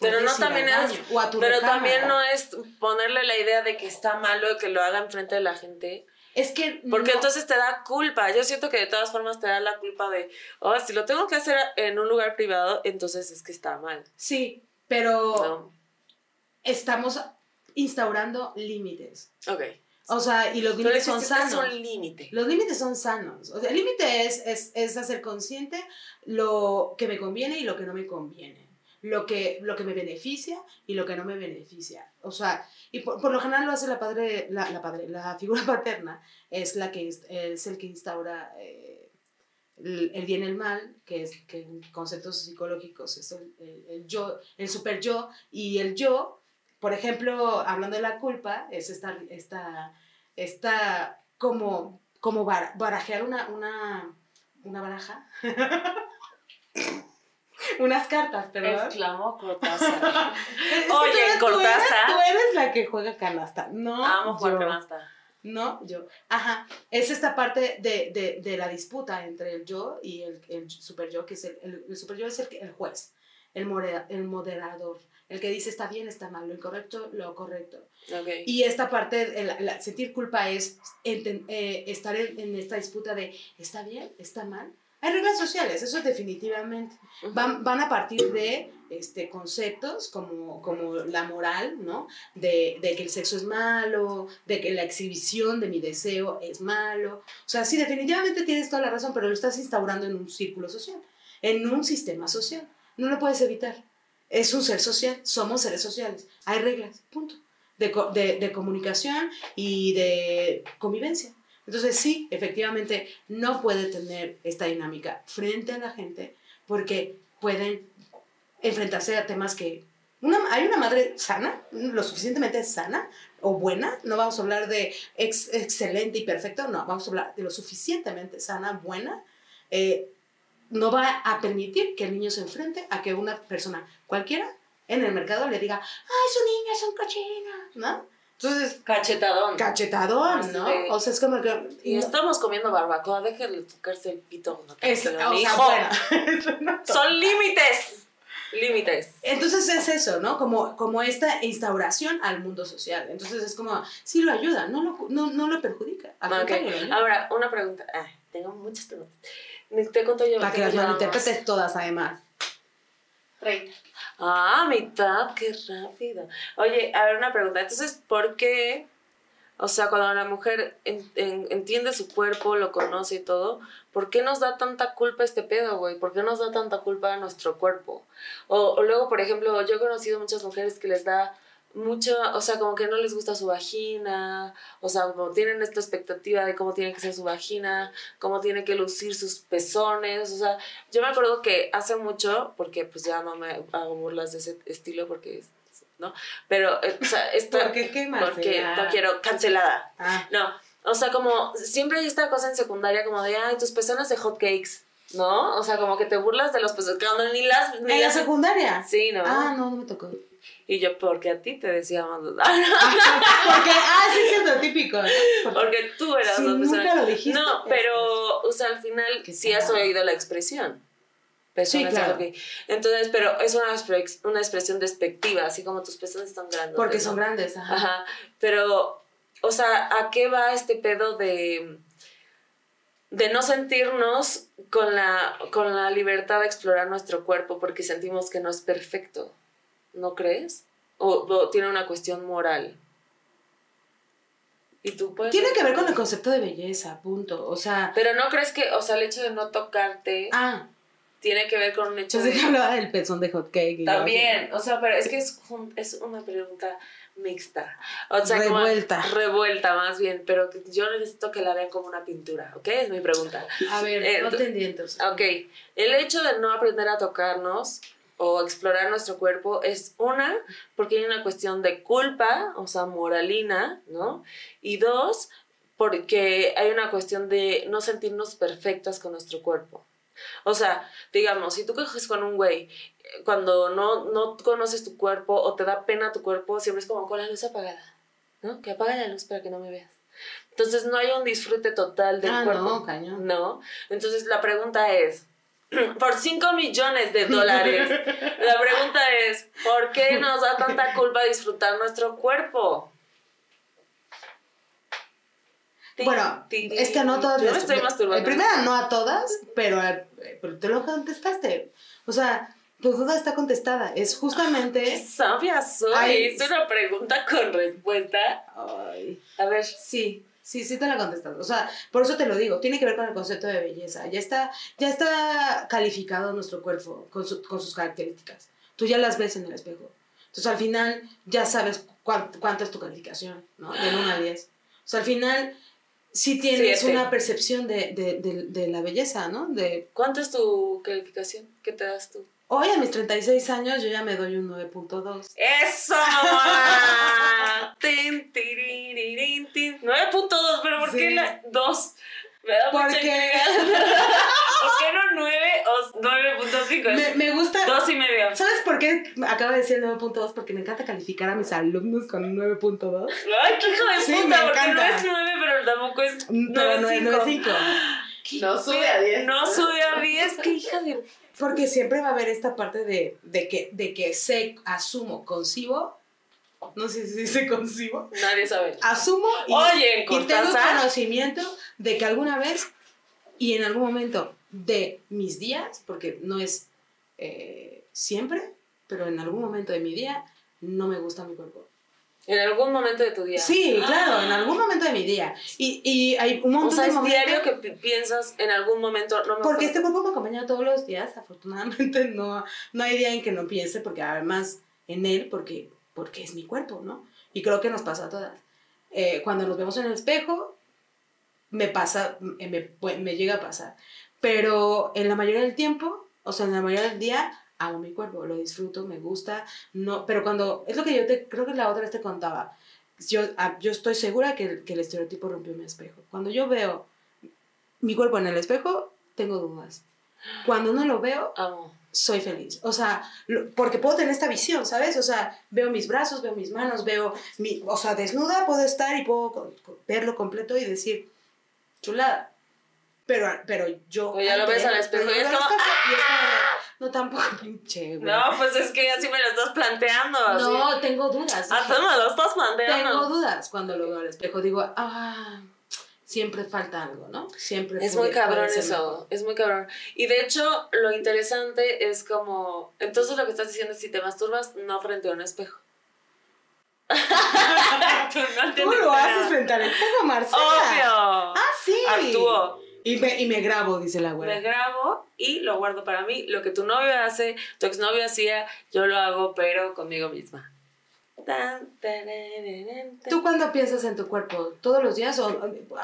Pero no también es- Pero recámara. también no es ponerle la idea de que está malo que lo haga enfrente de la gente. Es que Porque no- entonces te da culpa. Yo siento que de todas formas te da la culpa de, oh, si lo tengo que hacer en un lugar privado, entonces es que está mal. Sí, pero ¿no? estamos instaurando límites. Ok. O sea, y los límites son sanos. límite. Los límites son sanos. O sea, el límite es, es, es hacer consciente lo que me conviene y lo que no me conviene. Lo que, lo que me beneficia y lo que no me beneficia. O sea, y por, por lo general lo hace la padre, la, la padre, la figura paterna es la que es, es el que instaura eh, el, el bien y el mal, que es que en conceptos psicológicos es el, el- el yo, el super yo, y el yo, por ejemplo, hablando de la culpa, es esta, esta, esta como, como bara- barajear una, una, una baraja. Unas cartas, perdón. Exclamó Cortázar. Oye, tú Cortázar. eres- Tú eres la que juega canasta. No, Amo jugar yo. canasta. No, yo. Ajá. Es esta parte de, de, de la disputa entre el yo y el, el super yo, que es el, el, el super yo es el, el juez, el, modera- el moderador, el que dice está bien, está mal, lo incorrecto, lo correcto. Ok. Y esta parte, el, el sentir culpa es enten- eh, estar en, en esta disputa de está bien, está mal. Hay reglas sociales, eso definitivamente. Van, van a partir de este, conceptos como, como la moral, ¿no? De, de que el sexo es malo, de que la exhibición de mi deseo es malo. O sea, sí, definitivamente tienes toda la razón, pero lo estás instaurando en un círculo social, en un sistema social. No lo puedes evitar. Es un ser social, somos seres sociales. Hay reglas, punto. De, de, de comunicación y de convivencia. Entonces sí, efectivamente, no puede tener esta dinámica frente a la gente porque pueden enfrentarse a temas que... Una, hay una madre sana, lo suficientemente sana o buena, no vamos a hablar de ex- excelente y perfecto, no, vamos a hablar de lo suficientemente sana, buena, eh, no va a permitir que el niño se enfrente a que una persona cualquiera en el mercado le diga, ay, su niña es un cochina, ¿no? Entonces, Cachetadón. cachetadón, Así ¿no? de- O sea, es como que... y no- estamos comiendo barbacoa, déjenle tocarse el pito. No, es, o sea, bueno, Son límites. Límites. Entonces es eso, ¿no? Como, como esta instauración al mundo social. Entonces es como, sí lo ayuda, no lo, no, no lo perjudica. Al Ok, contrario, lo ayuda. Ahora, una pregunta. Ah, tengo muchas preguntas. Te cuento yo. Para que ¿qué las malinterpretes todas, además. Treinta. Ah, mitad, qué rápido. Oye, a ver, una pregunta. Entonces, ¿por qué? O sea, cuando la mujer en- en- entiende su cuerpo, lo conoce y todo, ¿por qué nos da tanta culpa este pedo, güey? ¿Por qué nos da tanta culpa a nuestro cuerpo? O, o luego, por ejemplo, yo he conocido muchas mujeres que les da mucho, o sea, como que no les gusta su vagina, o sea, como tienen esta expectativa de cómo tiene que ser su vagina, cómo tiene que lucir sus pezones, o sea, yo me acuerdo que hace mucho, porque pues ya no me hago burlas de ese estilo porque, ¿no? Pero, eh, o sea, esto... ¿Por qué? ¿Qué más? Porque Ah. no quiero, cancelada. Ah, No, o sea, como siempre hay esta cosa en secundaria como de, ay, tus pezones de hot cakes, ¿no? O sea, como que te burlas de los pezones, cuando ni las... Ni ¿En la las secundaria? Sí, ¿no? Ah, no, no me tocó. Y yo, porque a ti te decíamos, Porque, ah, sí, es típico. ¿no? porque tú eras los nunca lo dijiste. No, pero, o sea, al final sí has oído la expresión. Sí, claro. Entonces, pero es una, una expresión despectiva, así como tus pezones están grandes. Porque son grandes, ajá. Ajá, pero, o sea, ¿a qué va este pedo de, de no sentirnos con la, con la libertad de explorar nuestro cuerpo porque sentimos que no es perfecto? ¿No crees? O, o tiene una cuestión moral. ¿Y tú puedes? Tiene que ver con el concepto de belleza, punto. O sea, Pero no crees que, o sea, el hecho de no tocarte ah, tiene que ver con un hecho de... que hablaba del pezón de hot cake. y yo También, o sea, pero es que es, jun- es una pregunta mixta. O sea, como- Revuelta. revuelta más bien, pero yo necesito que la vean como una pintura, ¿ok? Es mi pregunta. A ver, Eh, no te entiendo. Ok, el hecho de no aprender a tocarnos o explorar nuestro cuerpo es una, porque hay una cuestión de culpa, o sea, moralina, ¿no? Y dos, porque hay una cuestión de no sentirnos perfectas con nuestro cuerpo. O sea, digamos, si tú coges con un güey, cuando no, no conoces tu cuerpo o te da pena tu cuerpo, siempre es como con la luz apagada, ¿no? Que apaga la luz para que no me veas. Entonces no hay un disfrute total del Ah, cuerpo. no, cañón. No. Entonces la pregunta es, por 5 millones de dólares, la pregunta es, ¿por qué nos da tanta culpa disfrutar nuestro cuerpo? Bueno, es que no todas Yo me estoy masturbando. Primera, no a todas, pero, eh, pero te lo contestaste. O sea, tu duda está contestada. Es Qué justamente. sabia soy. Ay. Es una pregunta con respuesta. Ay, A ver, sí, sí, sí te la contestas. O sea, por eso te lo digo. Tiene que ver con el concepto de belleza. Ya está, ya está calificado nuestro cuerpo con, su- con sus características. Tú ya las ves en el espejo. Entonces, al final, ya sabes cuán- cuánta es tu calificación, ¿no? De 1 a 10. O sea, al final, sí tienes Siete. una percepción de, de, de, de la belleza, ¿no? De, ¿cuánto es tu calificación? ¿Qué te das tú? Hoy a mis 36 años yo ya me doy un 9.2. ¡Eso! mamá! Tin, tiriririn, tin. 9.2, pero ¿por qué Sí. la 2? Me da mucha Porque- intriga. ¿Por qué no 9 o 9.5? Me, me gusta... Dos y medio. ¿Sabes por qué acaba de decir 9.2? Porque me encanta calificar a mis alumnos con un 9.2. Ay, qué hijo de Sí, puta, me porque no encanta. es 9, pero tampoco es Pero no es 9.5. 9.5. No sube a 10. No sube a 10, qué hija de... Porque siempre va a haber esta parte de, de, que, de que sé, asumo, concibo. No sé si se concibo. Nadie sabe. Asumo y, Oye, y tengo conocimiento de que alguna vez y en algún momento de mis días, porque no es eh, siempre, pero en algún momento de mi día no me gusta mi cuerpo. En algún momento de tu día. Sí, claro, en algún momento de mi día. Y, y hay un O montón sea, de es momentos. diario que pi- piensas en algún momento, no me Porque gusta. este cuerpo me acompaña todos los días, afortunadamente no, no hay día en que no piense, porque además en él, porque, porque es mi cuerpo, ¿no? Y creo que nos pasa a todas. Eh, cuando nos vemos en el espejo, me pasa, me, me, me llega a pasar. Pero en la mayoría del tiempo, o sea, en la mayoría del día, amo mi cuerpo, lo disfruto, me gusta, no, pero cuando, es lo que yo te, creo que la otra vez te contaba, yo, ah, yo estoy segura que, que el estereotipo rompió mi espejo. Cuando yo veo mi cuerpo en el espejo, tengo dudas. Cuando no lo veo, Amo. soy feliz. O sea, lo- porque puedo tener esta visión, ¿sabes? O sea, veo mis brazos, veo mis manos, veo mi, o sea, desnuda puedo estar y puedo co- co- verlo completo y decir, chulada. Pero, pero yo... O ya lo ves al espejo y es como, es no, tampoco, pinche, güey. No, pues es que así me lo estás planteando. No, tengo dudas. Así me lo estás Tengo planteando. dudas cuando lo veo al espejo. Digo, ah, siempre falta algo, ¿no? Siempre Es puede- muy cabrón eso, mejor. es muy cabrón. Y de hecho, lo interesante es como, entonces lo que estás diciendo es si te masturbas, no frente a un espejo. Tú no ¿Cómo lo haces frente al espejo, Marcela? Obvio. Ah, sí. Actúo. Y me, y me grabo, dice la Me güera. grabo y lo guardo para mí. Lo que tu novio hace, tu exnovio hacía, yo lo hago, pero conmigo misma. ¿Tú cuándo piensas en tu cuerpo? ¿Todos los días? ¿O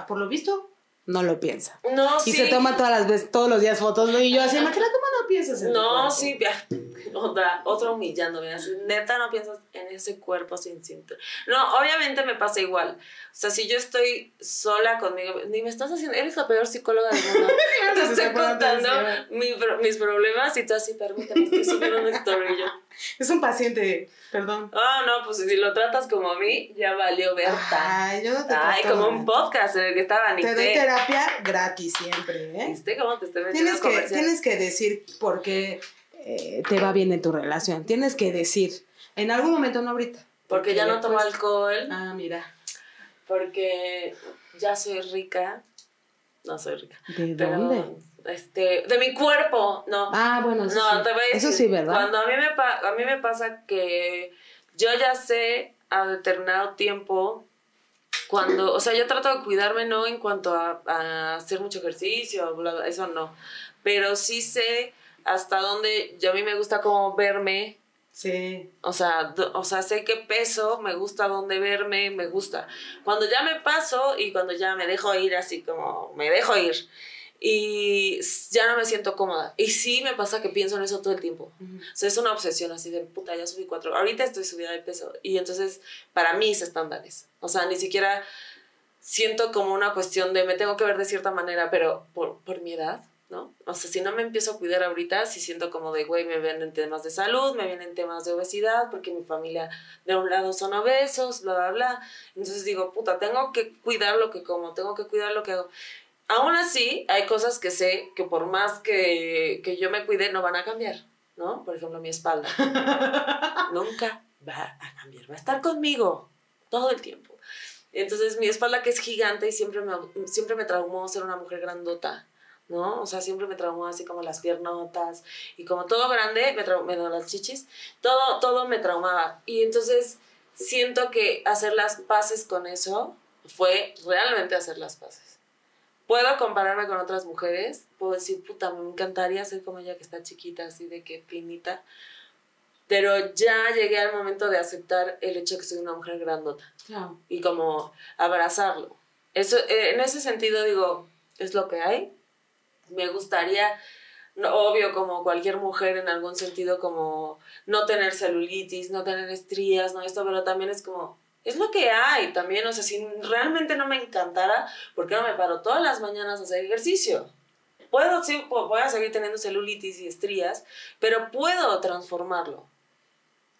por lo visto? No lo piensa. No, Y sí. se toma todas las veces, todos los días fotos, ¿no? Y yo así, ¿cómo no piensas en tu No, cuerpo? sí, ya. Otra, otra humillándome. así, Neta, no piensas en ese cuerpo sin cintura. No, obviamente me pasa igual. O sea, si yo estoy sola conmigo, ni me estás haciendo. Eres la peor psicóloga del mundo. Te estoy contando mi mis problemas y tú así, permíteme, estoy subiendo una story yo. Es un paciente, perdón. Ah, no, pues si lo tratas como a mí, ya valió Berta. Ay, yo no te Ay, como un podcast en el que estaba Te doy terapia gratis siempre, ¿eh? ¿Viste cómo te estoy metiendo Tienes que, tienes que decir por qué eh, te va bien en tu relación. Tienes que decir, en algún momento, no ahorita. Porque ya no tomo alcohol. Ah, mira. Porque ya soy rica. No soy rica. ¿De Pero, dónde? Este, de mi cuerpo, no. Ah, bueno, eso no, sí. te voy a decir. Eso sí, ¿verdad? Cuando a mí, me pa- a mí me pasa que yo ya sé a determinado tiempo cuando, o sea, yo trato de cuidarme, no en cuanto a, a hacer mucho ejercicio, bla, bla, eso no, pero sí sé hasta dónde yo a mí me gusta como verme, Sí. o sea, do- o sea, sé qué peso, me gusta dónde verme, me gusta. Cuando ya me paso y cuando ya me dejo ir así como, me dejo ir. y ya no me siento cómoda. Y sí me pasa que pienso en eso todo el tiempo. O sea, es una obsesión así de, puta, ya subí cuatro. Ahorita estoy subida de peso. Y entonces, para mí, es estándares. O sea, ni siquiera siento como una cuestión de me tengo que ver de cierta manera, pero por, por mi edad, ¿no? O sea, si no me empiezo a cuidar ahorita, si siento como de, güey, me ven en temas de salud, me vienen temas de obesidad, porque mi familia de un lado son obesos, bla, bla, bla. Entonces digo, puta, tengo que cuidar lo que como, tengo que cuidar lo que hago. Aún así, hay cosas que sé que por más que, que yo me cuide, no van a cambiar, ¿no? Por ejemplo, mi espalda. Nunca va a cambiar, va a estar conmigo todo el tiempo. Entonces, mi espalda que es gigante y siempre me, siempre me traumó ser una mujer grandota, ¿no? O sea, siempre me traumó así como las piernotas y como todo grande, me traumó las chichis, todo, todo me traumaba. Y entonces siento que hacer las paces con eso fue realmente hacer las paces puedo compararme con otras mujeres, puedo decir, puta, me encantaría ser como ella que está chiquita, así de que finita, pero ya llegué al momento de aceptar el hecho de que soy una mujer grandota y como abrazarlo. Eso, eh, en ese sentido digo, es lo que hay. Me gustaría, obvio, como cualquier mujer en algún sentido, como no tener celulitis, no tener estrías, no esto, pero también es como, es lo que hay también, o sea, si realmente no me encantara, ¿por qué no me paro todas las mañanas a hacer ejercicio? Puedo, sí, voy a seguir teniendo celulitis y estrías, pero puedo transformarlo.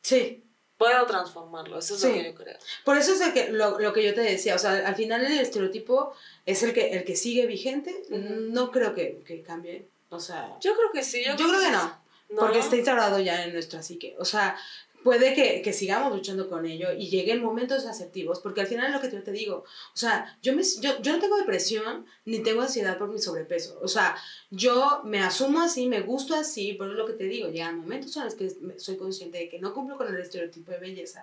Sí. Puedo transformarlo, eso es lo que yo creo. Por eso es que, lo, lo, que yo te decía, o sea, al final el estereotipo es el que, el que sigue vigente, no creo que, que, cambie, o sea... Yo creo que sí, yo, creo, que, no, no, porque está instaurado ya en nuestra psique, o sea, puede que, que, sigamos luchando con ello y lleguen momentos asertivos, porque al final es lo que yo te digo, o sea, yo, me, yo, yo no tengo depresión ni tengo ansiedad por mi sobrepeso, o sea, yo me asumo así, me gusto así, es lo que te digo, llegan momentos en los que soy consciente de que no cumplo con el estereotipo de belleza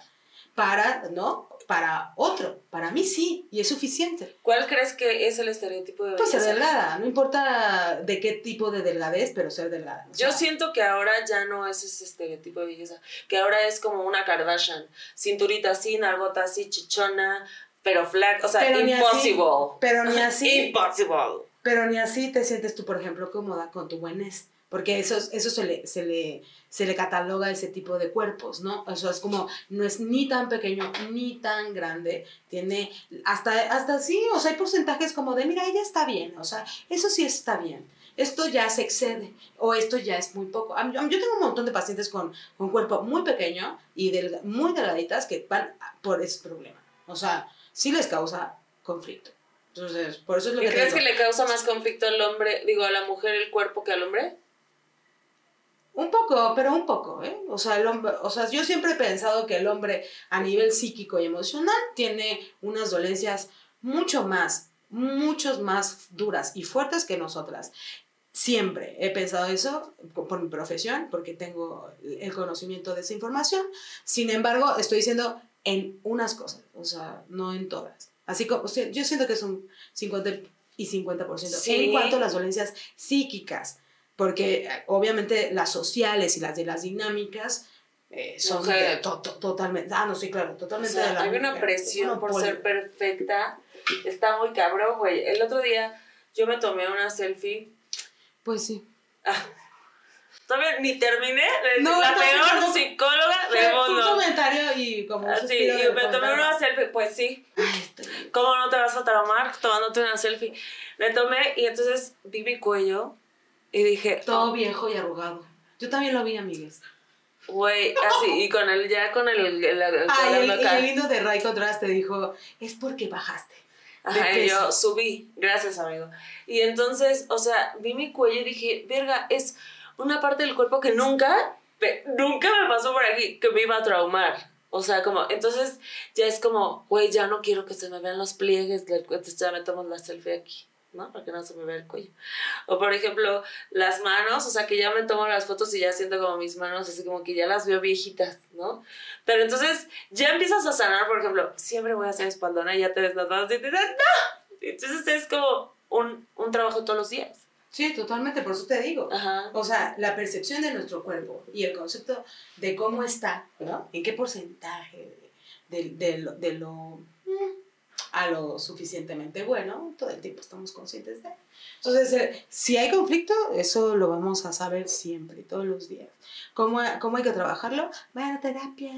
para, ¿no? Para otro, para mí sí, y es suficiente. ¿Cuál crees que es el estereotipo de belleza? Pues ser delgada, no importa de qué tipo de delgadez, pero ser delgada. Yo siento que ahora ya no es ese estereotipo de belleza, que ahora es como una Kardashian, cinturita así, nalgota así, chichona, pero flaca, o sea, pero impossible. pero ni así. impossible. Pero ni así te sientes tú, por ejemplo, cómoda con tu buenés porque eso, eso se, le, se, le, se le cataloga ese tipo de cuerpos, ¿no? O sea, es como, no es ni tan pequeño ni tan grande, tiene hasta, hasta sí, o sea, hay porcentajes como de, mira, ella está bien, o sea, eso sí está bien. Esto ya se excede o esto ya es muy poco. Yo tengo un montón de pacientes con, con cuerpo muy pequeño y muy delgaditas que van por ese problema. O sea, sí les causa conflicto. Entonces, por eso es lo ¿Y que crees que le causa más conflicto al hombre, digo, a la mujer el cuerpo que al hombre? Un poco, pero un poco, ¿eh? O sea, el hombre, o sea, yo siempre he pensado que el hombre a nivel psíquico y emocional tiene unas dolencias mucho más, muchos más duras y fuertes que nosotras. Siempre he pensado eso por mi profesión, porque tengo el conocimiento de esa información. Sin embargo, estoy diciendo en unas cosas, o sea, no en todas. Así como, yo siento que es un 50 y 50% en cuanto a las dolencias psíquicas porque eh, obviamente las sociales y las de las dinámicas eh, son totalmente, ah, no, sí, claro, totalmente de la Hay una presión por ser perfecta, está muy cabrón, güey. El otro día yo me tomé una selfie. Pues sí. Ah, todavía ni terminé de no, la peor psicóloga del mundo. un comentario y como un Así, y me tomé una selfie, pues sí. ¿Cómo no te vas a traumar tomándote una selfie? Me tomé y entonces vi mi cuello y dije... Todo viejo y arrugado. Yo también lo vi, amigues. Güey, así, y con el, ya con el... el, el, Ay, el, el lindo de Ray Contraste dijo, es porque bajaste. Ajá, y yo subí, gracias amigo. Y entonces, o sea, vi mi cuello y dije, verga, es una parte del cuerpo que nunca, nunca me pasó por aquí, que me iba a traumar. O sea, como, entonces ya es como, güey, ya no quiero que se me vean los pliegues del cuerpo, ya me tomo la selfie aquí. ¿No? Para que no se me vea el cuello. O por ejemplo, las manos, o sea, que ya me tomo las fotos y ya siento como mis manos, así como que ya las veo viejitas, ¿no? Pero entonces ya empiezas a sanar, por ejemplo, siempre voy a hacer espaldona y ya te ves las manos y te dices, ¡no! Entonces es como un, un trabajo todos los días. Sí, totalmente, por eso te digo. O sea, la percepción de nuestro cuerpo y el concepto de cómo está, ¿no? En qué porcentaje de, de, de lo... De lo a lo suficientemente bueno, todo el tiempo estamos conscientes de. Entonces, eh, si hay conflicto, eso lo vamos a saber siempre, todos los días. ¿Cómo, cómo hay que trabajarlo? Vaya a terapia.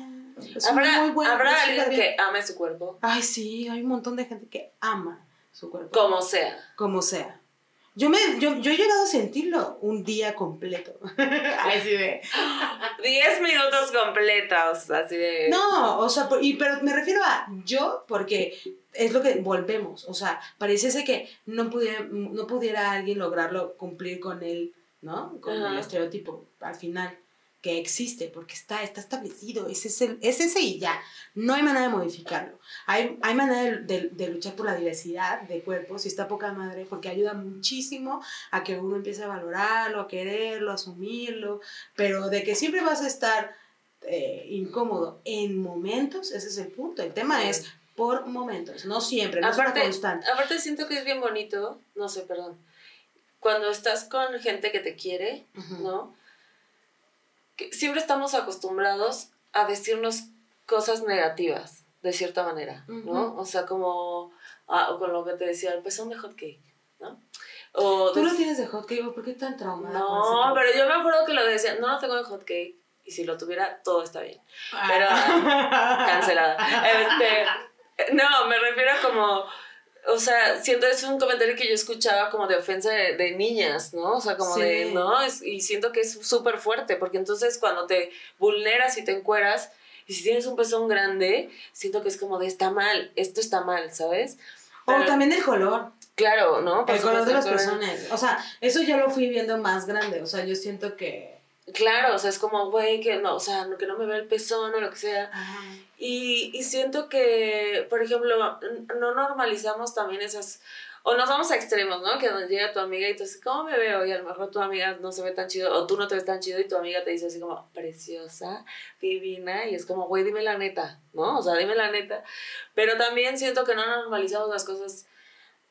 ¿Habrá, muy bueno, ¿habrá alguien que ame su cuerpo? Ay, sí, hay un montón de gente que ama su cuerpo. Como sea. Como sea. Yo, me, yo, yo he llegado a sentirlo un día completo. así de. Diez minutos completos, así de. No, o sea, y, pero me refiero a yo, porque es lo que volvemos. O sea, pareciese que no pudiera, no pudiera alguien lograrlo cumplir con él, ¿no? Con el estereotipo al final que existe, porque está, está establecido, es ese, es ese y ya. No hay manera de modificarlo. Hay, hay manera de, de, luchar por la diversidad de cuerpos y está poca madre, porque ayuda muchísimo a que uno empiece a valorarlo, a quererlo, a asumirlo, pero de que siempre vas a estar eh, incómodo en momentos, ese es el punto. El tema es por momentos, no siempre, no aparte, es constante. Aparte siento que es bien bonito, no sé, perdón, cuando estás con gente que te quiere, ¿no? Siempre estamos acostumbrados a decirnos cosas negativas, de cierta manera, ¿no? O sea, como ah, con lo que te decía, el pezón de hot cake, ¿no? O ¿Tú lo tienes de hot cake? ¿Por qué tan traumada? No, pero yo me acuerdo que lo decía, no lo tengo de hot cake, y si lo tuviera, todo está bien. Ah. Pero, cancelada. Este, no, me refiero a como o sea, siento es un comentario que yo escuchaba como de ofensa de, niñas, ¿no? O sea, como de, ¿no? y siento que es súper fuerte, porque entonces cuando te vulneras y te encueras, y si tienes un pezón grande, siento que es como de, está mal, esto está mal, ¿sabes? o también el color. Claro, ¿no? el color de las personas. O sea, eso ya lo fui viendo más grande, o sea, yo siento que Claro, o sea, es como, güey, que no, o sea, que no me vea el pezón o lo que sea. Y, y siento que, por ejemplo, no normalizamos también esas, o nos vamos a extremos, ¿no? Que nos llega tu amiga y tú dices, ¿cómo me veo? Y a lo mejor tu amiga no se ve tan chido, o tú no te ves tan chido y tu amiga te dice así como, preciosa, divina, y es como, güey, dime la neta, ¿no? O sea, dime la neta. Pero también siento que no normalizamos las cosas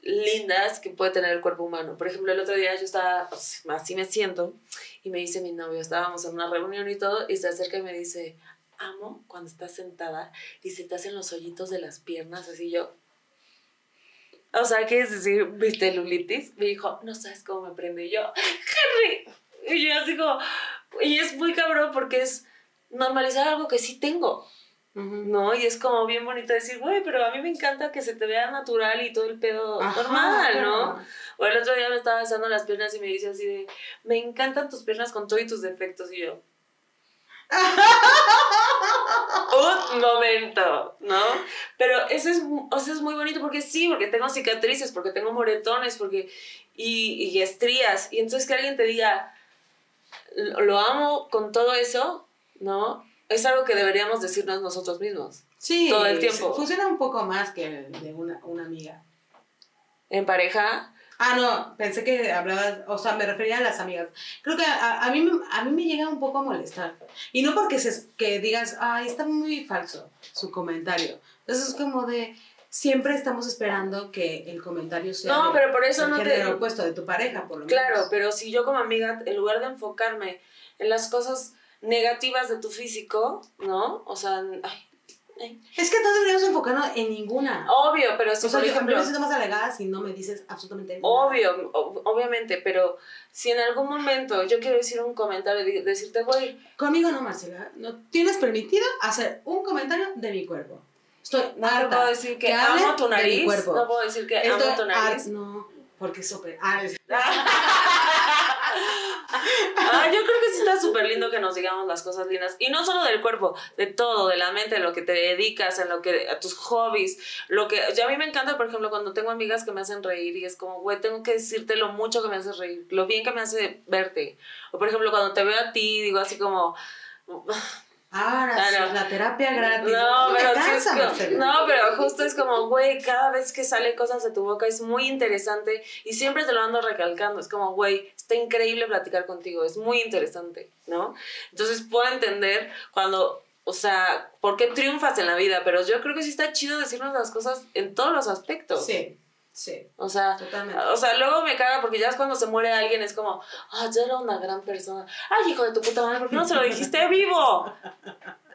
lindas que puede tener el cuerpo humano. Por ejemplo, el otro día yo estaba, pues, así me siento, y me dice mi novio, estábamos en una reunión y todo, y se acerca y me dice, amo cuando estás sentada y se te hacen los hoyitos de las piernas, así yo. O sea, ¿qué es decir? ¿Viste lulitis? Me dijo, no sabes cómo me prende. Yo, Henry. Y yo así como, y es muy cabrón porque es normalizar algo que sí tengo. ¿No? Y es como bien bonito decir, güey, pero a mí me encanta que se te vea natural y todo el pedo normal, ¿no? O el otro día me estaba besando las piernas y me dice así de, me encantan tus piernas con todo y tus defectos. Y yo, un momento, ¿no? Pero eso es, o sea, es muy bonito porque sí, porque tengo cicatrices, porque tengo moretones, porque, y, y estrías. Y entonces que alguien te diga, lo amo con todo eso, ¿no? Es algo que deberíamos decirnos nosotros mismos. Sí. Todo el tiempo. Funciona un poco más que de una, una amiga. ¿En pareja? Ah, no, pensé que hablabas, o sea, me refería a las amigas. Creo que a, a, mí, a mí me llega un poco a molestar. Y no porque se, que digas, ay, está muy falso su comentario. Entonces es como de, siempre estamos esperando que el comentario sea no, pero por eso no te... opuesto de tu pareja, por lo menos. Claro, pero si yo como amiga, en lugar de enfocarme en las cosas negativas de tu físico, ¿no? O sea, ay, Es que no deberíamos enfocarnos en ninguna. Obvio, pero si o sea, por ejemplo... Yo me siento más alegada si no me dices absolutamente nada. Obvio, obviamente, pero si en algún momento yo quiero decir un comentario, decirte, güey... Conmigo no, Marcela. No tienes permitido hacer un comentario de mi cuerpo. Estoy no puedo decir que, amo tu nariz. No puedo decir que amo tu nariz. no, porque es súper... Ah, yo creo que sí está súper lindo que nos digamos las cosas lindas. Y no solo del cuerpo, de todo, de la mente, de lo que te dedicas, en lo que, a tus hobbies, lo que, a mí me encanta, por ejemplo, cuando tengo amigas que me hacen reír y es como, güey, tengo que decirte lo mucho que me hace reír, lo bien que me hace verte. O por ejemplo, cuando te veo a ti, digo así como, Ahora sí, la terapia gratis. No, pero, no, pero justo es como, güey, cada vez que sale cosas de tu boca es muy interesante y siempre te lo ando recalcando. Es como, güey, está increíble platicar contigo, es muy interesante, ¿no? Entonces puedo entender cuando, o sea, por qué triunfas en la vida, pero yo creo que sí está chido decirnos las cosas en todos los aspectos. Sí. Sí. O sea, o sea, luego me caga porque ya es cuando se muere alguien, es como, ah, ya era una gran persona. Ay, hijo de tu puta madre, ¿por qué no se lo dijiste vivo?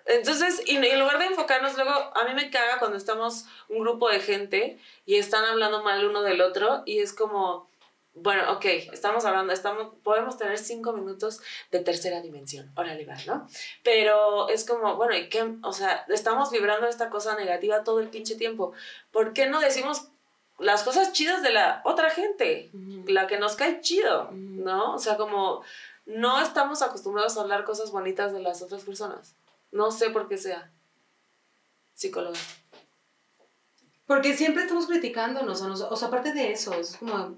Entonces, y en lugar de enfocarnos, luego a mí me caga cuando estamos un grupo de gente y están hablando mal uno del otro y es como, bueno, ok, estamos hablando, estamos, podemos tener cinco minutos de tercera dimensión, órale va, ¿no? Pero es como, bueno, ¿y qué? O sea, estamos vibrando esta cosa negativa todo el pinche tiempo. ¿Por qué no decimos las cosas chidas de la otra gente? La que nos cae chido, ¿no? O sea, como no estamos acostumbrados a hablar cosas bonitas de las otras personas. No sé por qué sea. Psicóloga. Porque siempre estamos criticándonos, o sea, aparte de eso, es como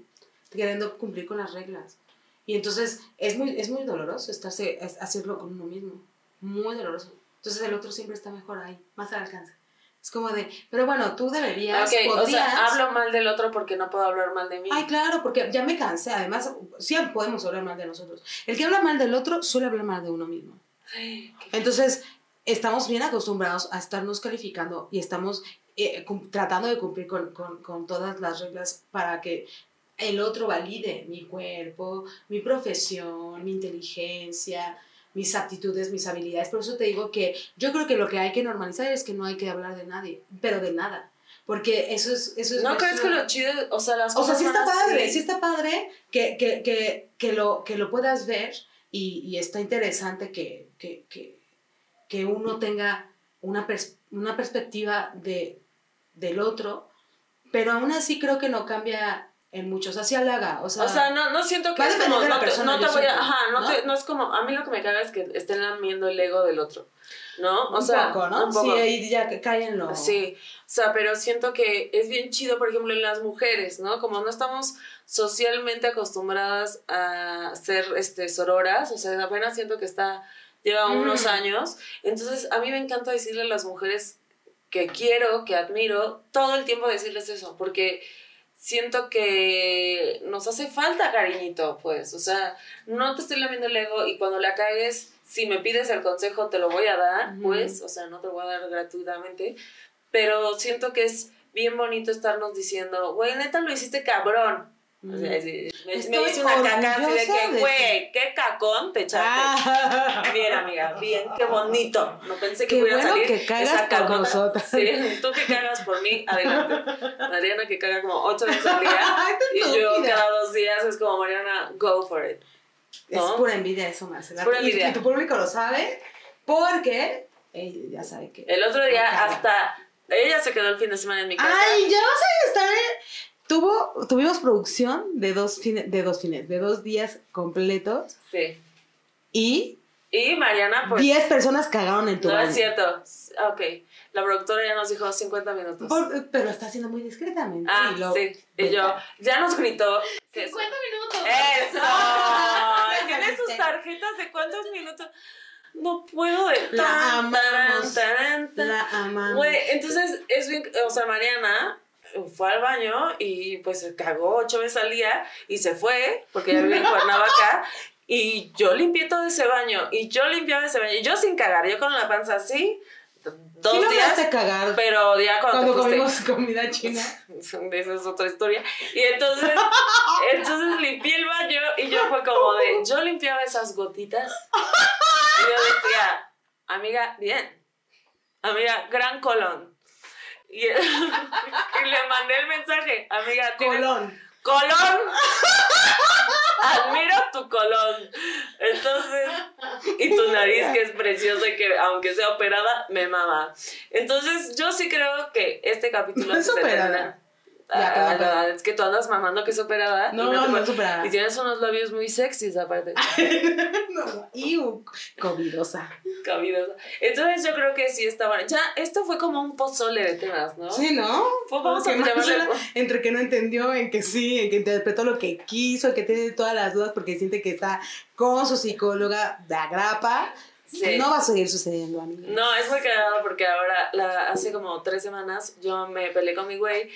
queriendo cumplir con las reglas. Y entonces es muy, es muy doloroso estarse, hacerlo con uno mismo. Muy doloroso. Entonces el otro siempre está mejor ahí, más al alcance. Es como de, pero bueno, tú deberías. Ok, o sea, hablo mal del otro porque no puedo hablar mal de mí. Ay, claro, porque ya me cansé. Además, sí podemos hablar mal de nosotros. El que habla mal del otro suele hablar mal de uno mismo. Entonces, estamos bien acostumbrados a estarnos calificando y estamos eh, tratando de cumplir con, con, con, todas las reglas para que el otro valide mi cuerpo, mi profesión, mi inteligencia, mis aptitudes, mis habilidades. Por eso te digo que yo creo que lo que hay que normalizar es que no hay que hablar de nadie, pero de nada. Porque eso es... Eso es ¿No crees que lo chido, o sea, las cosas... O sea, sí está padre, sí está padre que, que, que, que, lo, que lo puedas ver y, y está interesante que, que, que, uno tenga una, una perspectiva de, del otro, pero aún así creo que no cambia en muchos, así halaga, o sea... O sea, no, no siento que es como, no, te, no te voy a, ajá, no, Te, no es como, a mí lo que me caga es que estén lamiendo el ego del otro, ¿no? O un sea, poco, ¿no? Un poco. Sí, ahí ya caen lo... Sí, o sea, pero siento que es bien chido, por ejemplo, en las mujeres, ¿no? Como no estamos socialmente acostumbradas a ser, este, sororas, o sea, apenas siento que está, lleva unos años, entonces a mí me encanta decirle a las mujeres que quiero, que admiro, todo el tiempo decirles eso, porque siento que nos hace falta cariñito, pues, o sea, no te estoy lamiendo el ego y cuando la cagues, si me pides el consejo te lo voy a dar, pues, o sea, no te lo voy a dar gratuitamente, pero siento que es bien bonito estarnos diciendo, güey, neta lo hiciste cabrón, o sea, me, me hice una caca así de que, güey, qué cacón te echaste. Ah. Bien, amiga, bien, qué bonito. No pensé que pudiera bueno salir que cagas esa cacota. Por nosotros. Sí, tú que cagas por mí, adelante. Mariana que caga como ocho veces al día. y yo cada dos días es como, Mariana, go for it. ¿no? Es pura envidia eso, Marcela. Pura envidia. Y, tu público lo sabe porque ella ya sabe que. El otro día hasta. Ella se quedó el fin de semana en mi casa. Ay, ya vas a estar en Tuvo, tuvimos producción de dos, fines, de dos fines, de dos días completos. Sí. Y... Y Mariana, pues... Diez personas cagaron en tu No baño. es cierto. Ok. La productora ya nos dijo 50 minutos. Por- pero está haciendo muy discretamente. ah, y lo- sí. Y yo, ya nos gritó. que- 50 minutos. ¡Eso! Tiene sus tarjetas de cuántos minutos. No puedo de La tan, amamos. tan, tan. La amamos. Güey, entonces es bien, o sea, Mariana fue al baño y pues cagó ocho veces al día y se fue, porque ya vive en Cuernavaca, y yo limpié todo ese baño, y yo limpiaba ese baño, y yo sin cagar, yo con la panza así, dos Sí días, cagar pero ya cuando, cuando comimos comida china. esa es otra historia. Y entonces, entonces limpié el baño y yo fue como de, yo limpiaba esas gotitas. Y yo decía, amiga, bien. Amiga, gran colón. Y, y le mandé el mensaje, amiga, tienes Colón. colón. Admiro tu colón. Entonces, y tu nariz que es preciosa y que aunque sea operada, me mama. Entonces, yo sí creo que este capítulo No es se operada. termina- Ah, no, es que tú andas mamando que es operada. No, y no, no es operada. Y tienes unos labios muy sexys aparte. no, iu, covidosa. cabidosa. Entonces yo creo que sí está bueno. Ya, esto fue como un pozole de temas, ¿no? Sí, ¿no? Pues vamos a llamarle- entre que no entendió, en que sí, en que interpretó lo que quiso, en que tiene todas las dudas porque siente que está con su psicóloga de agrapa. Sí. No va a seguir sucediendo, amiga. No, es muy cagado porque ahora, la, hace como tres semanas, yo me peleé con mi güey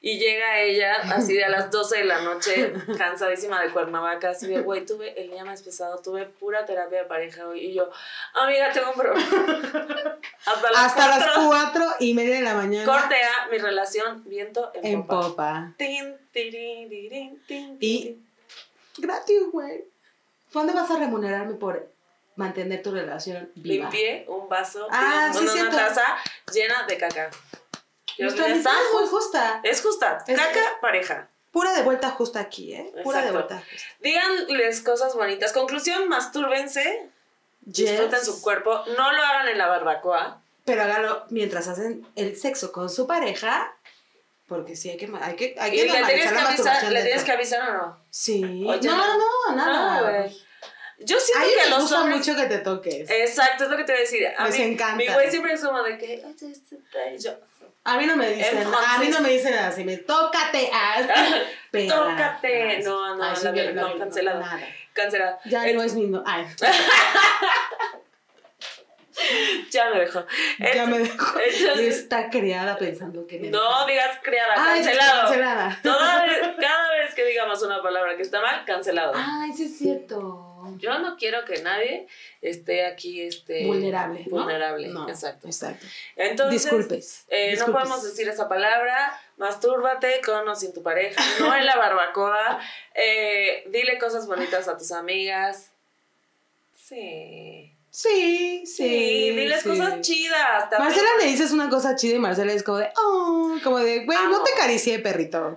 y llega ella así de a las 12 de la noche, cansadísima de Cuernavaca, así de, güey, tuve el día más pesado, tuve pura terapia de pareja hoy. Y yo, amiga, tengo un problema. Hasta las Hasta las cuatro, y media de la mañana. Corte a mi relación, viento en, En popa. popa. Tin, tirin, tirin, tin, Y-. Gratis, güey. ¿Cuándo vas a remunerarme por mantener tu relación viva. Limpié un vaso, Ah, sí, una, taza llena de caca. Yo, está, es muy justa. Es justa. Es- Caca, pareja. Pura de vuelta justa aquí, ¿eh? Pura de Exacto. vuelta justa. Díganles cosas bonitas. Conclusión, mastúrbense. Yes. Disfruten su cuerpo. No lo hagan en la barbacoa. Pero hágalo mientras hacen el sexo con su pareja. Porque sí, hay que, hay que, hay Y que le tienes que avisar, le tienes que avisar o no. Sí. Oye, no, no. no, nada. No, güey. Yo siento ellos que a los gusta hombres. mucho que te toques. Exacto, es lo que te voy a decir. A Les mí, encanta. Mi güey siempre es como de que. "Oye, este bello". A mí no me dicen, Entonces- a mí no me dicen así, me tócate, ah, perra. Tócate. No, no, ay, sí, la bien, verdad, no, bien, cancelado. Nada. Cancelada. Ya El- no es. Ay, Ya me dejó. ya me dejó. entonces- Está creada pensando que me No digas criada, Ay, cancelado. cancelada. Toda vez- cada vez que digamos una palabra que está mal, cancelado. Ay, sí es cierto. Yo no quiero que nadie esté aquí este, Vulnerable. Vulnerable, No, exacto. Exacto. Entonces, Disculpes. eh, no podemos decir esa palabra. Mastúrbate con o sin tu pareja, no en la barbacoa. Eh, dile cosas bonitas a tus amigas. Sí. Sí, sí. Sí, diles sí. cosas chidas. también. Marcela le dices una cosa chida y Marcela es como de, oh, como de, güey, no te acaricié, perrito.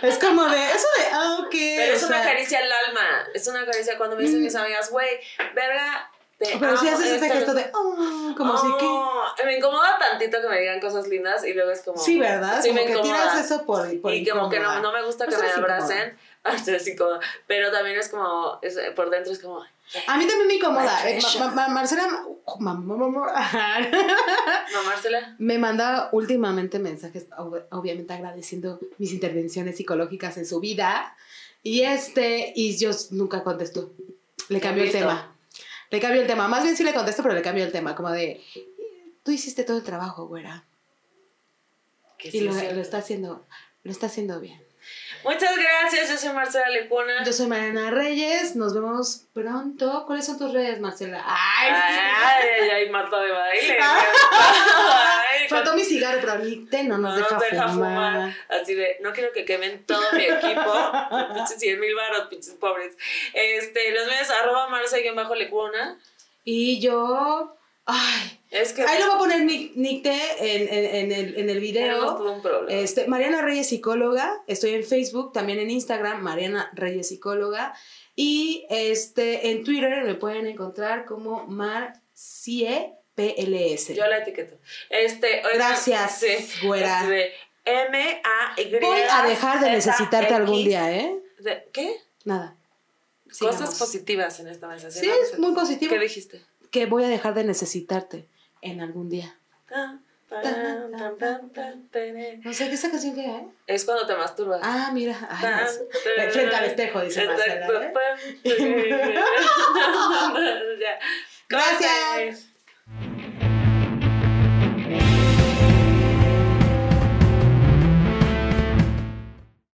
Es como de, eso de, ah, ok. Pero es o una caricia al alma. Es una caricia cuando me dicen Mm. mis amigas, güey, verga, te Pero si haces este esto, gesto de, oh, como si que. Oh, Me incomoda tantito que me digan cosas lindas y luego es como. Sí, ¿verdad? Sí, como me que incomoda. tiras eso por, por y como que no, incómoda. no me gusta que Eso me abracen. Incómodo. Pero también es como, es- por dentro es como, A mí también me incomoda. Eh, ma- ma- Marcela ma- ma- no, Marcela. me manda últimamente mensajes, ob- obviamente agradeciendo mis intervenciones psicológicas en su vida. Y este, y yo nunca contesto. Le cambió el tema. Le cambió el tema. Más bien sí le contesto, pero le cambió el tema. Como de, tú hiciste todo el trabajo, güera. Que Y sí lo, cierto. lo está haciendo, lo está haciendo bien. Muchas gracias, yo soy Marcela Lecuna. Yo soy Mariana Reyes, nos vemos pronto. ¿Cuáles son tus redes, Marcela? ¡Ay! Ay, ay, ay, Marta de baile. Faltó mi cigarro, pero Nicte no nos No deja, nos deja fumar. fumar. Así de, no quiero que quemen todo mi equipo. pinches 100 mil baros, pinches pobres. Este, los medios, arroba marce-lecuna. Y yo. Ay. Es que Ahí lo voy a poner Nic- Nicte en, en, en el, en el video. todo un problema. Este, Mariana Reyes Psicóloga. Estoy en Facebook, también en Instagram, Mariana Reyes Psicóloga. Y este, en Twitter me pueden encontrar como Marcie PLS. Yo la etiqueto. Este, Gracias, sí, güera. así de M-A-Y. Voy a dejar de necesitarte algún día, ¿eh? De- ¿Qué? Nada. Cosas positivas en esta mesa. Sí, es muy positivo. ¿Qué dijiste? Que voy a dejar de necesitarte en algún día. Tan, tan, tan. No sé qué esa canción que ¿eh? Es cuando te masturbas. Ah, mira. Ay, no Frente al espejo, dice. Marcela. ¿eh? Gracias. you